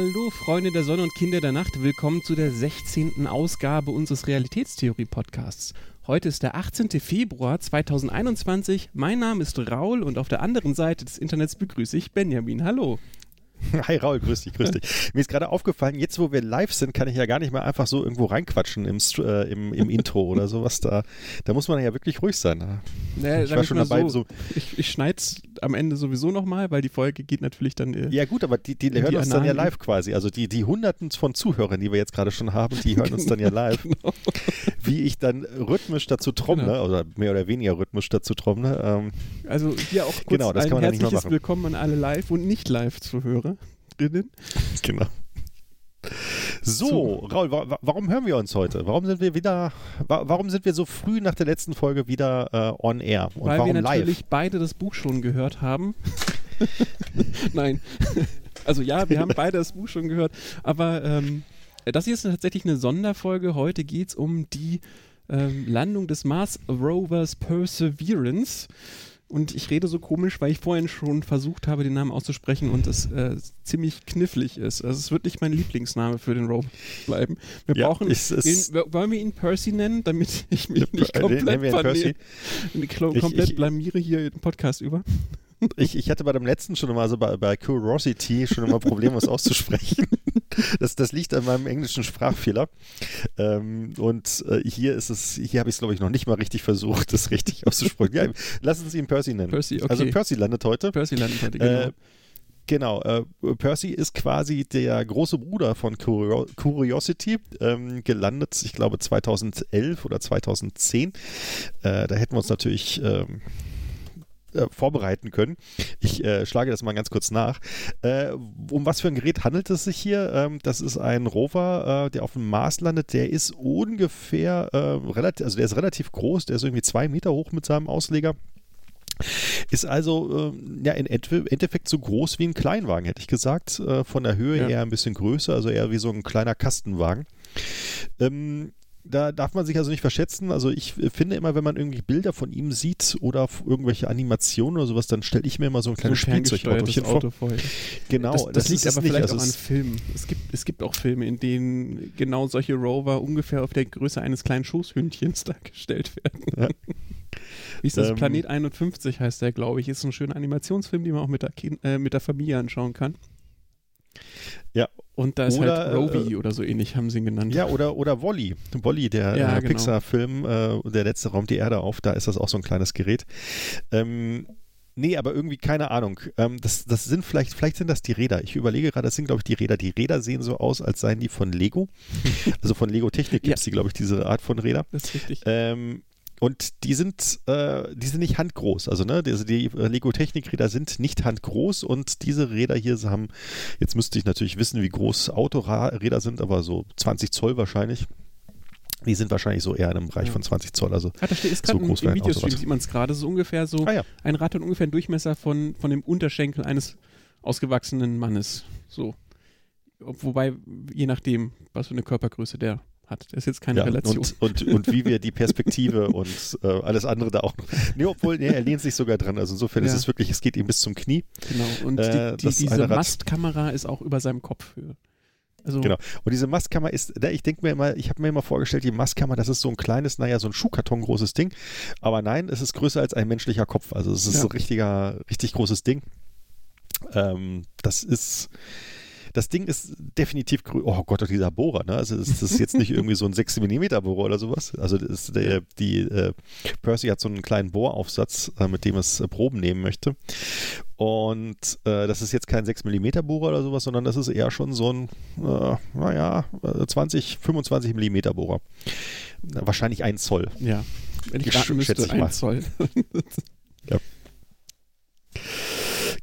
Hallo Freunde der Sonne und Kinder der Nacht, willkommen zu der 16. Ausgabe unseres Realitätstheorie-Podcasts. Heute ist der 18. Februar 2021. Mein Name ist Raul und auf der anderen Seite des Internets begrüße ich Benjamin. Hallo. Hi Raul, grüß dich, grüß dich. Mir ist gerade aufgefallen, jetzt wo wir live sind, kann ich ja gar nicht mehr einfach so irgendwo reinquatschen im, äh, im, im Intro oder sowas. Da, da muss man ja wirklich ruhig sein. Naja, ich war schon dabei. So, so ich ich schneide es am Ende sowieso nochmal, weil die Folge geht natürlich dann. Äh, ja, gut, aber die, die hören die uns dann ja live quasi. Also die, die Hunderten von Zuhörern, die wir jetzt gerade schon haben, die hören genau, uns dann ja live. Genau. Wie ich dann rhythmisch dazu trommle, genau. oder mehr oder weniger rhythmisch dazu trommle. Ähm, also hier auch kurz genau, das ein kann man herzliches Willkommen an alle live und nicht live zu hören drinnen. Genau. So, so, Raul, wa warum hören wir uns heute? Warum sind wir wieder, wa warum sind wir so früh nach der letzten Folge wieder äh, on air? Und Weil warum wir natürlich live? beide das Buch schon gehört haben. Nein. Also ja, wir haben beide das Buch schon gehört, aber ähm, das hier ist tatsächlich eine Sonderfolge. Heute geht es um die ähm, Landung des Mars Rovers Perseverance. Und ich rede so komisch, weil ich vorhin schon versucht habe, den Namen auszusprechen und es äh, ziemlich knifflig ist. Also es wird nicht mein Lieblingsname für den Rover bleiben. Wir ja, brauchen, ist, den, wollen wir ihn Percy nennen, damit ich mich nicht komplett, blamiere hier den Podcast über? Ich, ich hatte bei dem letzten schon immer, also bei, bei Curiosity, schon immer Probleme, was auszusprechen. Das, das liegt an meinem englischen Sprachfehler. Ähm, und äh, hier ist es, hier habe ich es, glaube ich, noch nicht mal richtig versucht, das richtig auszusprechen. Ja, lass uns ihn Percy nennen. Percy, okay. Also Percy landet heute. Percy landet heute, genau. Äh, Genau, äh, Percy ist quasi der große Bruder von Curio Curiosity, ähm, gelandet, ich glaube 2011 oder 2010. Äh, da hätten wir uns natürlich ähm, äh, vorbereiten können. Ich äh, schlage das mal ganz kurz nach. Äh, um was für ein Gerät handelt es sich hier? Ähm, das ist ein Rover, äh, der auf dem Mars landet. Der ist ungefähr äh, relativ, also der ist relativ groß. Der ist irgendwie zwei Meter hoch mit seinem Ausleger. Ist also äh, ja im Endeffekt so groß wie ein Kleinwagen, hätte ich gesagt. Äh, von der Höhe ja. eher ein bisschen größer, also eher wie so ein kleiner Kastenwagen. Ähm, da darf man sich also nicht verschätzen. Also ich finde immer, wenn man irgendwie Bilder von ihm sieht oder irgendwelche Animationen oder sowas, dann stelle ich mir immer so ein kleines so Spielzeugautochen Auto vor. Genau. Das, das, das liegt aber vielleicht also auch an Filmen. Es gibt, es gibt auch Filme, in denen genau solche Rover ungefähr auf der Größe eines kleinen Schoßhündchens dargestellt werden. Ja. Wie ist das? Ähm, Planet 51 heißt der, glaube ich. Ist ein schöner Animationsfilm, den man auch mit der, kind, äh, mit der Familie anschauen kann. Ja. Und da ist oder, halt Rovi äh, oder so ähnlich, haben sie ihn genannt. Ja, oder, oder Wally. Wally, der ja, äh, genau. Pixar-Film, äh, der letzte Raum die Erde auf, da ist das auch so ein kleines Gerät. Ähm, Nee, aber irgendwie keine Ahnung. Ähm, das, das sind vielleicht, vielleicht sind das die Räder. Ich überlege gerade, das sind, glaube ich, die Räder. Die Räder sehen so aus, als seien die von Lego. also von Lego Technik gibt es ja. die, glaube ich, diese Art von Räder. Das ist richtig. Ähm, und die sind, äh, die sind nicht handgroß. Also, ne, die, die Lego Technikräder sind nicht handgroß und diese Räder hier haben, jetzt müsste ich natürlich wissen, wie groß Autoräder sind, aber so 20 Zoll wahrscheinlich. Die sind wahrscheinlich so eher in einem Bereich ja. von 20 Zoll. Also ah, da steht, ist so groß im, im Videostream sieht man es gerade, so ungefähr so. Ah, ja. Ein Rad hat ungefähr einen Durchmesser von, von dem Unterschenkel eines ausgewachsenen Mannes. So. Wobei, je nachdem, was für eine Körpergröße der hat. Das ist jetzt keine ja, Relation. Und, und, und, wie wir die Perspektive und äh, alles andere da auch noch. Nee, obwohl, nee, er lehnt sich sogar dran. Also insofern ja. ist es wirklich, es geht ihm bis zum Knie. Genau. Und äh, die, die, diese Mastkamera ist auch über seinem Kopf. Also genau. Und diese Mastkamera ist, ich denke mir immer, ich habe mir immer vorgestellt, die Mastkamera, das ist so ein kleines, naja, so ein Schuhkarton großes Ding. Aber nein, es ist größer als ein menschlicher Kopf. Also es ist ja. ein richtiger, richtig großes Ding. Ähm, das ist das Ding ist definitiv grün. Oh Gott, dieser Bohrer, ne? Also das ist jetzt nicht irgendwie so ein 6 mm Bohrer oder sowas. Also das der, die äh, Percy hat so einen kleinen Bohraufsatz, äh, mit dem es äh, Proben nehmen möchte. Und äh, das ist jetzt kein 6 mm Bohrer oder sowas, sondern das ist eher schon so ein, äh, naja, 20, 25 mm Bohrer. Wahrscheinlich ein Zoll. Ja, wenn ich raten müsste, ein Zoll. ja.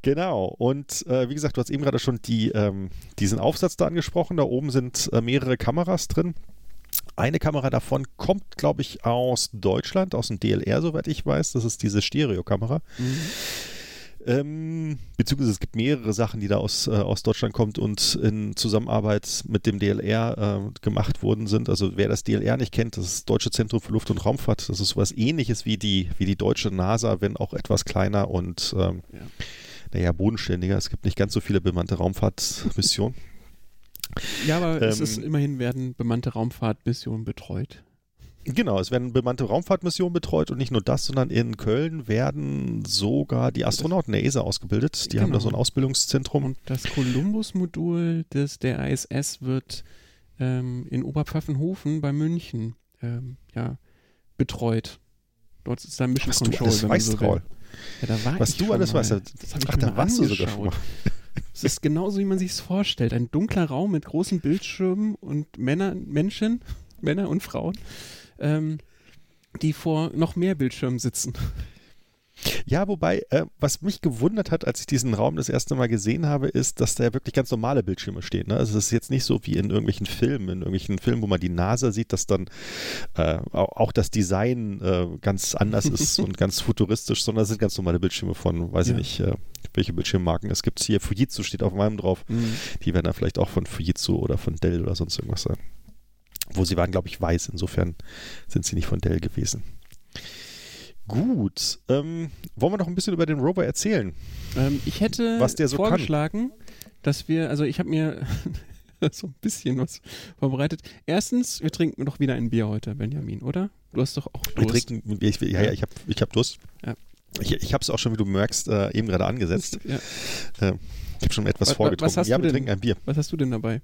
Genau. Und äh, wie gesagt, du hast eben gerade schon die, ähm, diesen Aufsatz da angesprochen. Da oben sind äh, mehrere Kameras drin. Eine Kamera davon kommt, glaube ich, aus Deutschland, aus dem DLR, soweit ich weiß. Das ist diese Stereokamera. Mhm. Ähm, beziehungsweise es gibt mehrere Sachen, die da aus, äh, aus Deutschland kommt und in Zusammenarbeit mit dem DLR äh, gemacht worden sind. Also wer das DLR nicht kennt, das ist das Deutsche Zentrum für Luft- und Raumfahrt. Das ist sowas ähnliches wie die, wie die deutsche NASA, wenn auch etwas kleiner und ähm, ja naja, bodenständiger. Es gibt nicht ganz so viele bemannte Raumfahrtmissionen. Ja, aber es Ähm, ist immerhin werden bemannte Raumfahrtmissionen betreut. Genau, es werden bemannte Raumfahrtmissionen betreut und nicht nur das, sondern in Köln werden sogar die Astronauten der ESA ausgebildet. Die haben da Genau. so ein Ausbildungszentrum. Und das Columbus-Modul des der ISS wird ähm, in Oberpfaffenhofen bei München ähm, ja, betreut. Dort ist da Mission du Control, alles wenn man weißt, so. Raul. Ja, da war Was ich du alles mal. weißt. Das hab ich Ach, da warst du sogar schon mal. Es ist genauso, wie man sich es vorstellt. Ein dunkler Raum mit großen Bildschirmen und Männer, Menschen, Männer und Frauen, ähm, die vor noch mehr Bildschirmen sitzen. Ja, wobei, äh, was mich gewundert hat, als ich diesen Raum das erste Mal gesehen habe, ist, dass da ja wirklich ganz normale Bildschirme stehen. Ne? Also es ist jetzt nicht so wie in irgendwelchen Filmen, in irgendwelchen Filmen, wo man die NASA sieht, dass dann äh, auch, auch das Design äh, ganz anders ist und ganz futuristisch, sondern es sind ganz normale Bildschirme von, weiß Ja. ich nicht, äh, welche Bildschirmmarken es gibt. Hier Fujitsu steht auf meinem drauf. Die werden dann vielleicht auch von Fujitsu oder von Dell oder sonst irgendwas sein. Wo sie waren, glaube ich, weiß. Insofern sind sie nicht von Dell gewesen. Gut. Ähm, wollen wir noch ein bisschen über den Rover erzählen? Ähm, ich hätte Was der so kann. vorgeschlagen, dass wir, also ich habe mir so ein bisschen was vorbereitet. Erstens, wir trinken doch wieder ein Bier heute, Benjamin, oder? Du hast doch auch Wir Durst. trinken, ich, ja, ja, ich habe ich hab Durst. Ja. Ich, ich habe es auch schon, wie du merkst, äh, eben gerade angesetzt. Ja. Ich habe schon etwas Was- was vorgetrunken. hast ja, du wir denn? trinken ein Bier. Was hast du denn dabei?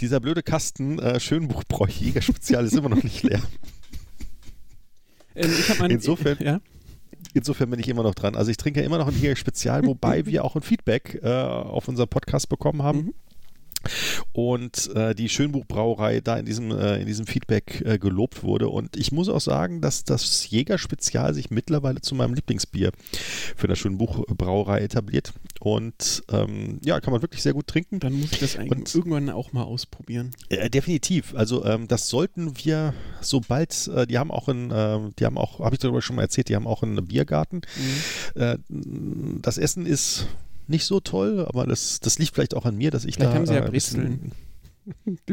Dieser blöde Kasten äh, Schönbuchbräu Jäger Spezial ist immer noch nicht leer. Ähm, mein, Insofern- ja, Insofern bin ich immer noch dran. Also ich trinke immer noch ein Jäger Spezial, wobei wir auch ein Feedback äh, auf unserem Podcast bekommen haben. Mhm. Und äh, die Schönbuchbrauerei da in diesem, äh, in diesem Feedback äh, gelobt wurde. Und ich muss auch sagen, dass das Jäger Spezial sich mittlerweile zu meinem Lieblingsbier für das Schönbuchbrauerei etabliert. Und ähm, ja, kann man wirklich sehr gut trinken. dann muss ich das eigentlich Und- irgendwann auch mal ausprobieren. Äh, definitiv. Also ähm, das sollten wir sobald, äh, die haben auch einen, äh, die haben auch, habe ich darüber schon mal erzählt, die haben auch einen Biergarten. Mhm. Äh, das Essen ist nicht so toll, aber das, das liegt vielleicht auch an mir, dass ich Vielleicht da haben sie ja äh, müssen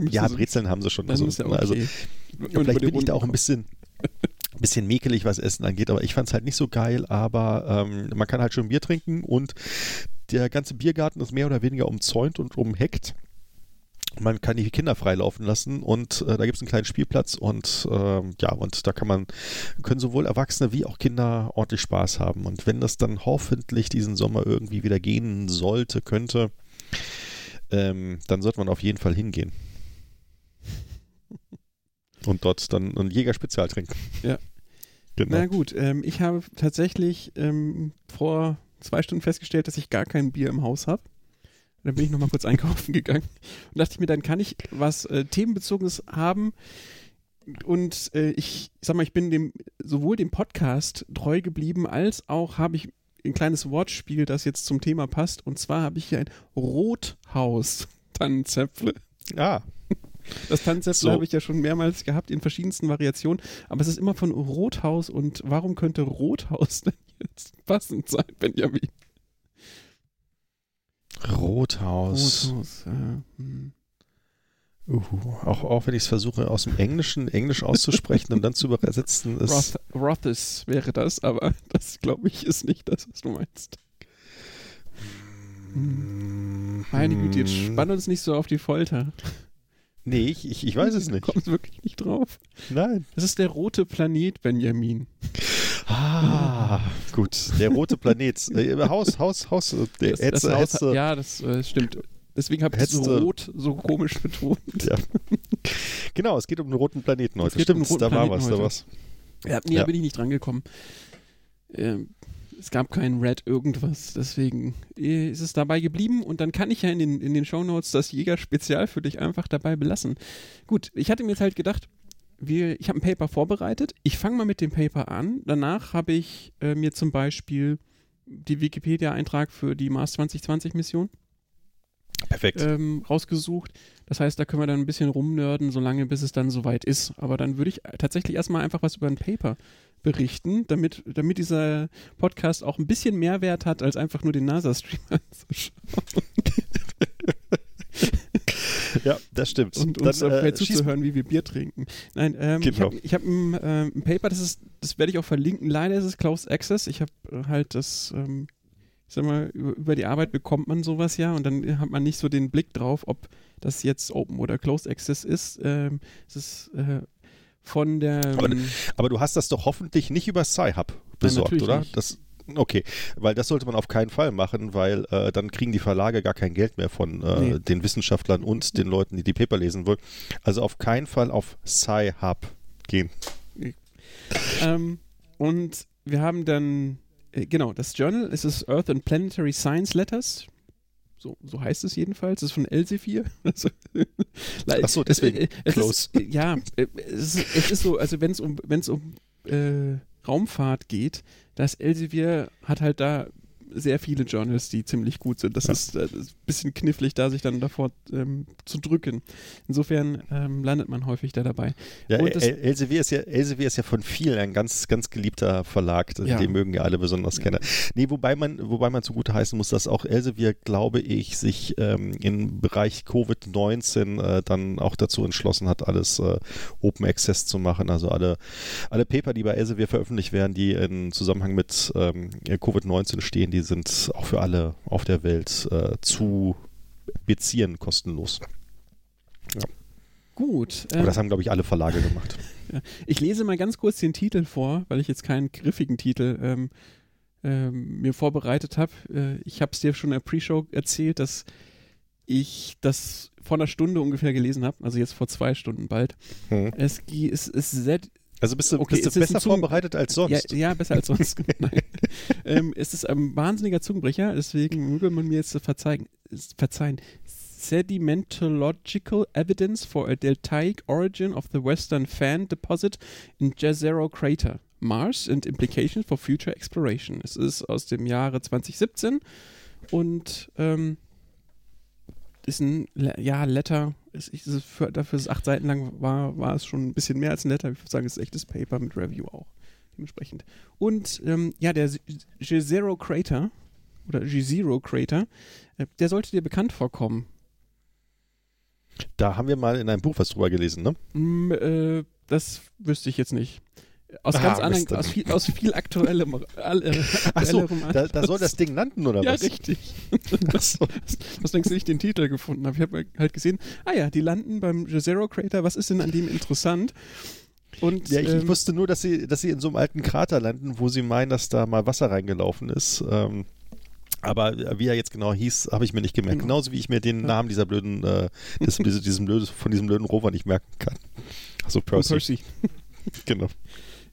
Ja, so- Brezeln haben sie schon. Also, ja okay. also vielleicht bin ich da auch ein bisschen, bisschen mäkelig, was Essen angeht, aber ich fand es halt nicht so geil, aber ähm, man kann halt schon Bier trinken und der ganze Biergarten ist mehr oder weniger umzäunt und umheckt. Man kann die Kinder freilaufen lassen und äh, da gibt es einen kleinen Spielplatz und ähm, ja, und da kann man, können sowohl Erwachsene wie auch Kinder ordentlich Spaß haben. Und wenn das dann hoffentlich diesen Sommer irgendwie wieder gehen sollte, könnte, ähm, dann sollte man auf jeden Fall hingehen. Und dort dann ein Jäger-Spezial trinken. Ja. Genau. Na gut, ähm, ich habe tatsächlich ähm, vor zwei Stunden festgestellt, dass ich gar kein Bier im Haus habe. Dann bin ich nochmal kurz einkaufen gegangen und dachte ich mir, dann kann ich was äh, Themenbezogenes haben. Und äh, ich, ich sag mal, ich bin dem sowohl dem Podcast treu geblieben, als auch habe ich ein kleines Wortspiel, das jetzt zum Thema passt. Und zwar habe ich hier ein Rothaus-Tannenzäpfle. Ah, Das Tannenzäpfle So. habe ich ja schon mehrmals gehabt in verschiedensten Variationen, aber es ist immer von Rothaus und warum könnte Rothaus denn jetzt passend sein, Benjamin? Rothaus. Rothaus, äh, hm. Uh, auch, auch wenn ich es versuche, aus dem Englischen Englisch auszusprechen und dann zu übersetzen, ist. Roth, Rothes wäre das, aber das glaube ich ist nicht das, was du meinst. Hm. Meine Güte, jetzt spann uns nicht so auf die Folter. Nee, ich, ich, ich weiß es Du nicht. kommst wirklich nicht drauf. Nein. Das ist der rote Planet, Benjamin. Ah, gut. Der rote Planet. Äh, Haus, Haus, Haus. äh, Der Das, Hetze, das Haus, Hetze. ja, das äh, stimmt. Deswegen habe ich Hetze. so rot so komisch betont. Ja. Genau, es geht um den roten Planeten heute. geht um den Stimmt, roten da war Planeten was, da heute. was. Ja, nee, Ja. da bin ich nicht drangekommen. Ähm, es gab kein Red irgendwas, deswegen äh, ist es dabei geblieben und dann kann ich ja in den, in den Shownotes das Jäger-Spezial für dich einfach dabei belassen. Gut, ich hatte mir jetzt halt gedacht, wir, ich habe ein Paper vorbereitet, ich fange mal mit dem Paper an, danach habe ich äh, mir zum Beispiel die Wikipedia-Eintrag für die Mars 2020-Mission Perfekt. ähm, rausgesucht. Das heißt, da können wir dann ein bisschen rumnörden, solange bis es dann soweit ist. Aber dann würde ich tatsächlich erstmal einfach was über ein Paper berichten, damit, damit dieser Podcast auch ein bisschen Mehrwert hat, als einfach nur den NASA-Stream anzuschauen ja, das stimmt. und uns Dann, dabei äh, zuzuhören, wie wir Bier trinken. Nein, ähm, ich Genau. habe ich hab ein, ähm, ein Paper, das ist, das werde ich auch verlinken. Leider ist es Closed Access. Ich habe äh, halt das ähm, ich sag mal, über die Arbeit bekommt man sowas ja und dann hat man nicht so den Blick drauf, ob das jetzt Open oder Closed Access ist. Ähm, es ist äh, von der. Aber, aber, du hast das doch hoffentlich nicht über Sci-Hub besorgt, Nein, oder? Nicht. Das, okay, weil das sollte man auf keinen Fall machen, weil äh, dann kriegen die Verlage gar kein Geld mehr von äh, nee. den Wissenschaftlern und den Leuten, die die Paper lesen wollen. Also auf keinen Fall auf Sci-Hub gehen. Ähm, und wir haben dann, äh, genau, das Journal ist das Earth and Planetary Science Letters. So, so heißt es jedenfalls. Das ist von Elsevier. Also, Achso, deswegen. Es, es Close. Ist, ja, es ist, es ist, so, also wenn es um, wenn's um äh, Raumfahrt geht, das Elsevier hat halt da sehr viele Journals, die ziemlich gut sind. Das, ja. ist, äh, ein bisschen knifflig, da sich dann davor ähm, zu drücken. Insofern ähm, landet man häufig da dabei. Ja, Elsevier ist ja, Elsevier ist ja von vielen ein ganz, ganz geliebter Verlag. Ja. Den mögen ja alle besonders ja. kennen. Nee, wobei man, wobei man zugute heißen muss, dass auch Elsevier, glaube ich, sich ähm, im Bereich Covid-19 äh, dann auch dazu entschlossen hat, alles äh, Open Access zu machen. Also alle, alle Paper, die bei Elsevier veröffentlicht werden, die in Zusammenhang mit ähm, Covid-19 stehen, die sind auch für alle auf der Welt äh, zu beziehen, kostenlos. Ja. Gut. Aber ähm, das haben, glaube ich, alle Verlage gemacht. Ich lese mal ganz kurz den Titel vor, weil ich jetzt keinen griffigen Titel ähm, ähm, mir vorbereitet habe. Äh, ich habe es dir schon in der Pre-Show erzählt, dass ich das vor einer Stunde ungefähr gelesen habe, also jetzt vor zwei Stunden bald. Hm. Es, es, es, es also bist du, okay, bist du besser vorbereitet als sonst? Ja, ja besser als sonst. ähm, es ist ein wahnsinniger Zungenbrecher, deswegen möge man mir jetzt verzeihen. verzeihen. Sedimentological evidence for a deltaic origin of the Western Fan Deposit in Jezero Crater, Mars and implications for future exploration. Es ist aus dem Jahre 2017 und ähm, ist ein ja, Letter. Ist, ist für, dafür, dass es acht Seiten lang war, war es schon ein bisschen mehr als ein Letter. Ich würde sagen, es ist echtes Paper mit Review auch. Dementsprechend. Und ähm, ja, der G-Zero Crater oder G-Zero Crater, äh, der sollte dir bekannt vorkommen. Da haben wir mal in einem Buch was drüber gelesen, ne? Mm, äh, das wüsste ich jetzt nicht. Aus ganz anderen, aus viel, aus viel aktuellem. Äh, da, da, soll das Ding landen, oder ja, was? Ja, richtig. Das, was denkst du, ich den Titel gefunden habe? Ich habe halt gesehen, ah ja, die landen beim Zero Crater, was ist denn an dem interessant? Und, ja, ich, ähm, ich, wusste nur, dass sie, dass sie in so einem alten Krater landen, wo sie meinen, dass da mal Wasser reingelaufen ist. Ähm, aber wie er jetzt genau hieß, habe ich mir nicht gemerkt. Genau. Genauso wie ich mir den Namen dieser blöden, äh, des, diesem blöden, von diesem blöden Rover nicht merken kann. Achso, Percy. Percy. genau.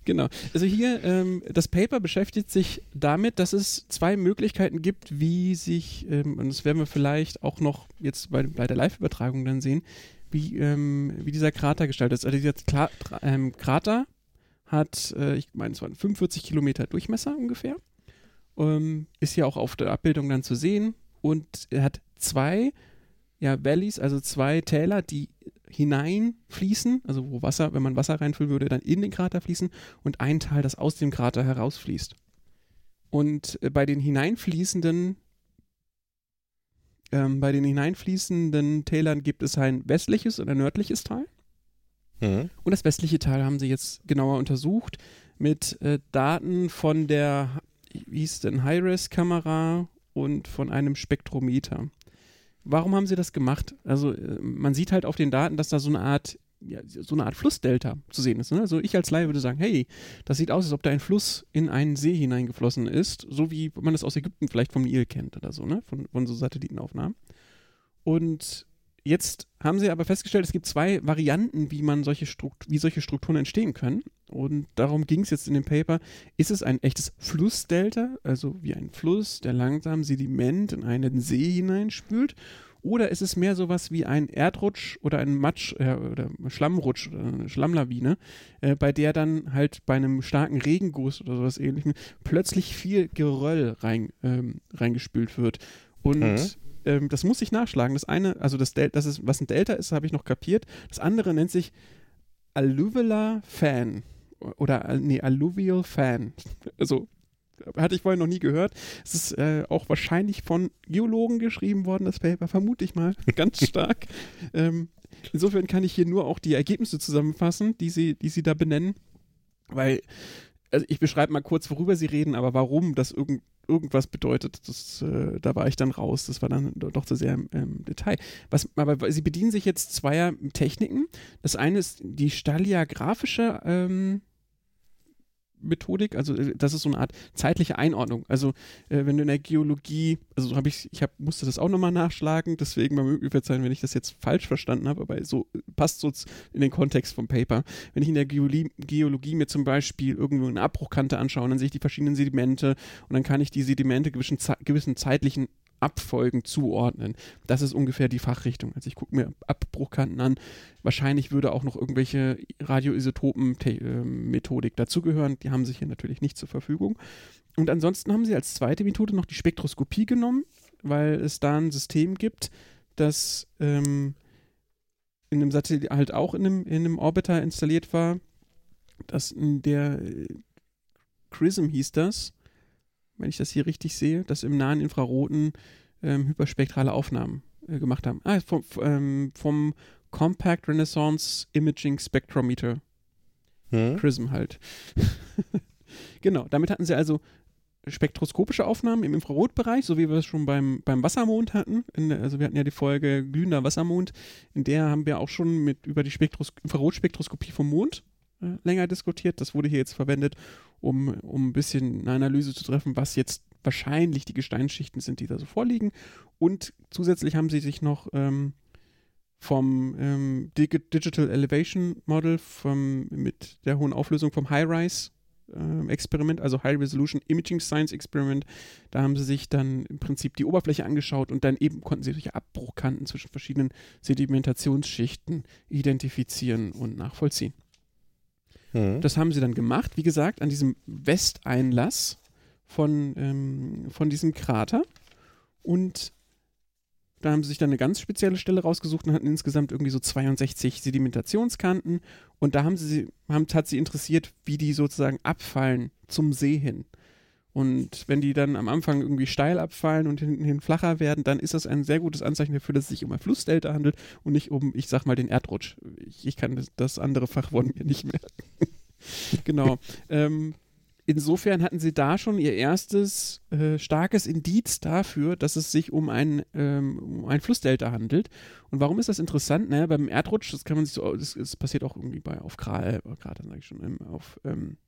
Genau. Also hier, ähm, das Paper beschäftigt sich damit, dass es zwei Möglichkeiten gibt, wie sich, ähm, und das werden wir vielleicht auch noch jetzt bei, bei der Live-Übertragung dann sehen, wie, ähm, wie dieser Krater gestaltet ist. Also dieser Kla ähm, Krater hat, äh, ich meine, es waren 45 Kilometer Durchmesser ungefähr. Ähm, ist hier auch auf der Abbildung dann zu sehen. Und er hat zwei ja, Valleys, also zwei Täler, die hineinfließen, also wo Wasser, wenn man Wasser reinfüllen würde, dann in den Krater fließen und ein Tal, das aus dem Krater herausfließt. Und äh, bei den hineinfließenden ähm, bei den hineinfließenden Tälern gibt es ein westliches und ein nördliches Tal. Mhm. Und das westliche Tal haben sie jetzt genauer untersucht mit äh, Daten von der, wie hieß denn, High-Res-Kamera und von einem Spektrometer. Warum haben sie das gemacht? Also äh, man sieht halt auf den Daten, dass da so eine Art ja, so eine Art Flussdelta zu sehen ist. Ne? Also ich als Laie würde sagen, hey, das sieht aus, als ob da ein Fluss in einen See hineingeflossen ist, so wie man das aus Ägypten vielleicht vom Nil kennt oder so, ne? Von, von so Satellitenaufnahmen. Und Jetzt haben sie aber festgestellt, es gibt zwei Varianten, wie man solche Strukt wie solche Strukturen entstehen können. Und darum ging es jetzt in dem Paper. Ist es ein echtes Flussdelta, also wie ein Fluss, der langsam Sediment in einen See hineinspült? Oder ist es mehr sowas wie ein Erdrutsch oder ein Matsch äh, oder Schlammrutsch oder eine Schlammlawine, äh, bei der dann halt bei einem starken Regenguss oder sowas ähnlichem plötzlich viel Geröll rein, ähm, reingespült wird? Und mhm ähm, das muss ich nachschlagen. Das eine, also das, Del das ist, was ein Delta ist, habe ich noch kapiert. Das andere nennt sich Alluvial Fan. Oder, nee, Alluvial Fan. Also, hatte ich vorher noch nie gehört. Es ist äh, auch wahrscheinlich von Geologen geschrieben worden, das Paper, vermute ich mal, ganz stark. ähm, insofern kann ich hier nur auch die Ergebnisse zusammenfassen, die sie, die sie da benennen, weil also ich beschreibe mal kurz, worüber sie reden, aber warum das irgend, irgendwas bedeutet, das, äh, da war ich dann raus. Das war dann doch zu sehr im, im, Detail. Was, aber sie bedienen sich jetzt zweier Techniken. Das eine ist die staliographische ähm, Methodik, also äh, das ist so eine Art zeitliche Einordnung. Also äh, wenn du in der Geologie, also so habe ich, ich hab, musste das auch nochmal nachschlagen, deswegen mal möglich sein, wenn ich das jetzt falsch verstanden habe, aber so passt so in den Kontext vom Paper. Wenn ich in der Geologie, Geologie mir zum Beispiel irgendwo eine Abbruchkante anschaue, dann sehe ich die verschiedenen Sedimente und dann kann ich die Sedimente gewissen, gewissen zeitlichen Abfolgen zuordnen. Das ist ungefähr die Fachrichtung. Also ich gucke mir Abbruchkanten an. Wahrscheinlich würde auch noch irgendwelche Radioisotopen-Methodik dazugehören. Die haben sie hier natürlich nicht zur Verfügung. Und ansonsten haben sie als zweite Methode noch die Spektroskopie genommen, weil es da ein System gibt, das ähm, in einem Satellit halt auch in einem, in einem Orbiter installiert war. Das in der äh, Chrism hieß das wenn ich das hier richtig sehe, dass im nahen Infraroten ähm, hyperspektrale Aufnahmen äh, gemacht haben. Ah, vom, ähm, vom Compact Renaissance Imaging Spectrometer. Hm? Prism halt. genau, damit hatten sie also spektroskopische Aufnahmen im Infrarotbereich, so wie wir es schon beim, beim Wassermond hatten. In, also wir hatten ja die Folge glühender Wassermond, in der haben wir auch schon mit über die Spektros Infrarotspektroskopie vom Mond äh, länger diskutiert. Das wurde hier jetzt verwendet, um, um ein bisschen eine Analyse zu treffen, was jetzt wahrscheinlich die Gesteinsschichten sind, die da so vorliegen. Und zusätzlich haben sie sich noch ähm, vom ähm, Digital Elevation Model vom, mit der hohen Auflösung vom High-Rise äh, Experiment, also High Resolution Imaging Science Experiment. Da haben sie sich dann im Prinzip die Oberfläche angeschaut und dann eben konnten sie solche Abbruchkanten zwischen verschiedenen Sedimentationsschichten identifizieren und nachvollziehen. Mhm. Das haben sie dann gemacht, wie gesagt, an diesem Westeinlass von, ähm, von diesem Krater. Und da haben sie sich dann eine ganz spezielle Stelle rausgesucht und hatten insgesamt irgendwie so 62 Sedimentationskanten. Und da haben sie, haben, hat sie interessiert, wie die sozusagen abfallen zum See hin. Und wenn die dann am Anfang irgendwie steil abfallen und hinten hin flacher werden, dann ist das ein sehr gutes Anzeichen dafür, dass es sich um ein Flussdelta handelt und nicht um, ich sag mal, den Erdrutsch. Ich, ich kann das, andere Fachwort mir nicht merken. genau. ähm, insofern hatten sie da schon ihr erstes äh, starkes Indiz dafür, dass es sich um ein, ähm, um ein Flussdelta handelt. Und warum ist das interessant? Naja, beim Erdrutsch, das kann man sich so, das, das passiert auch irgendwie bei auf Kral, äh, gerade sage ich schon, auf ähm,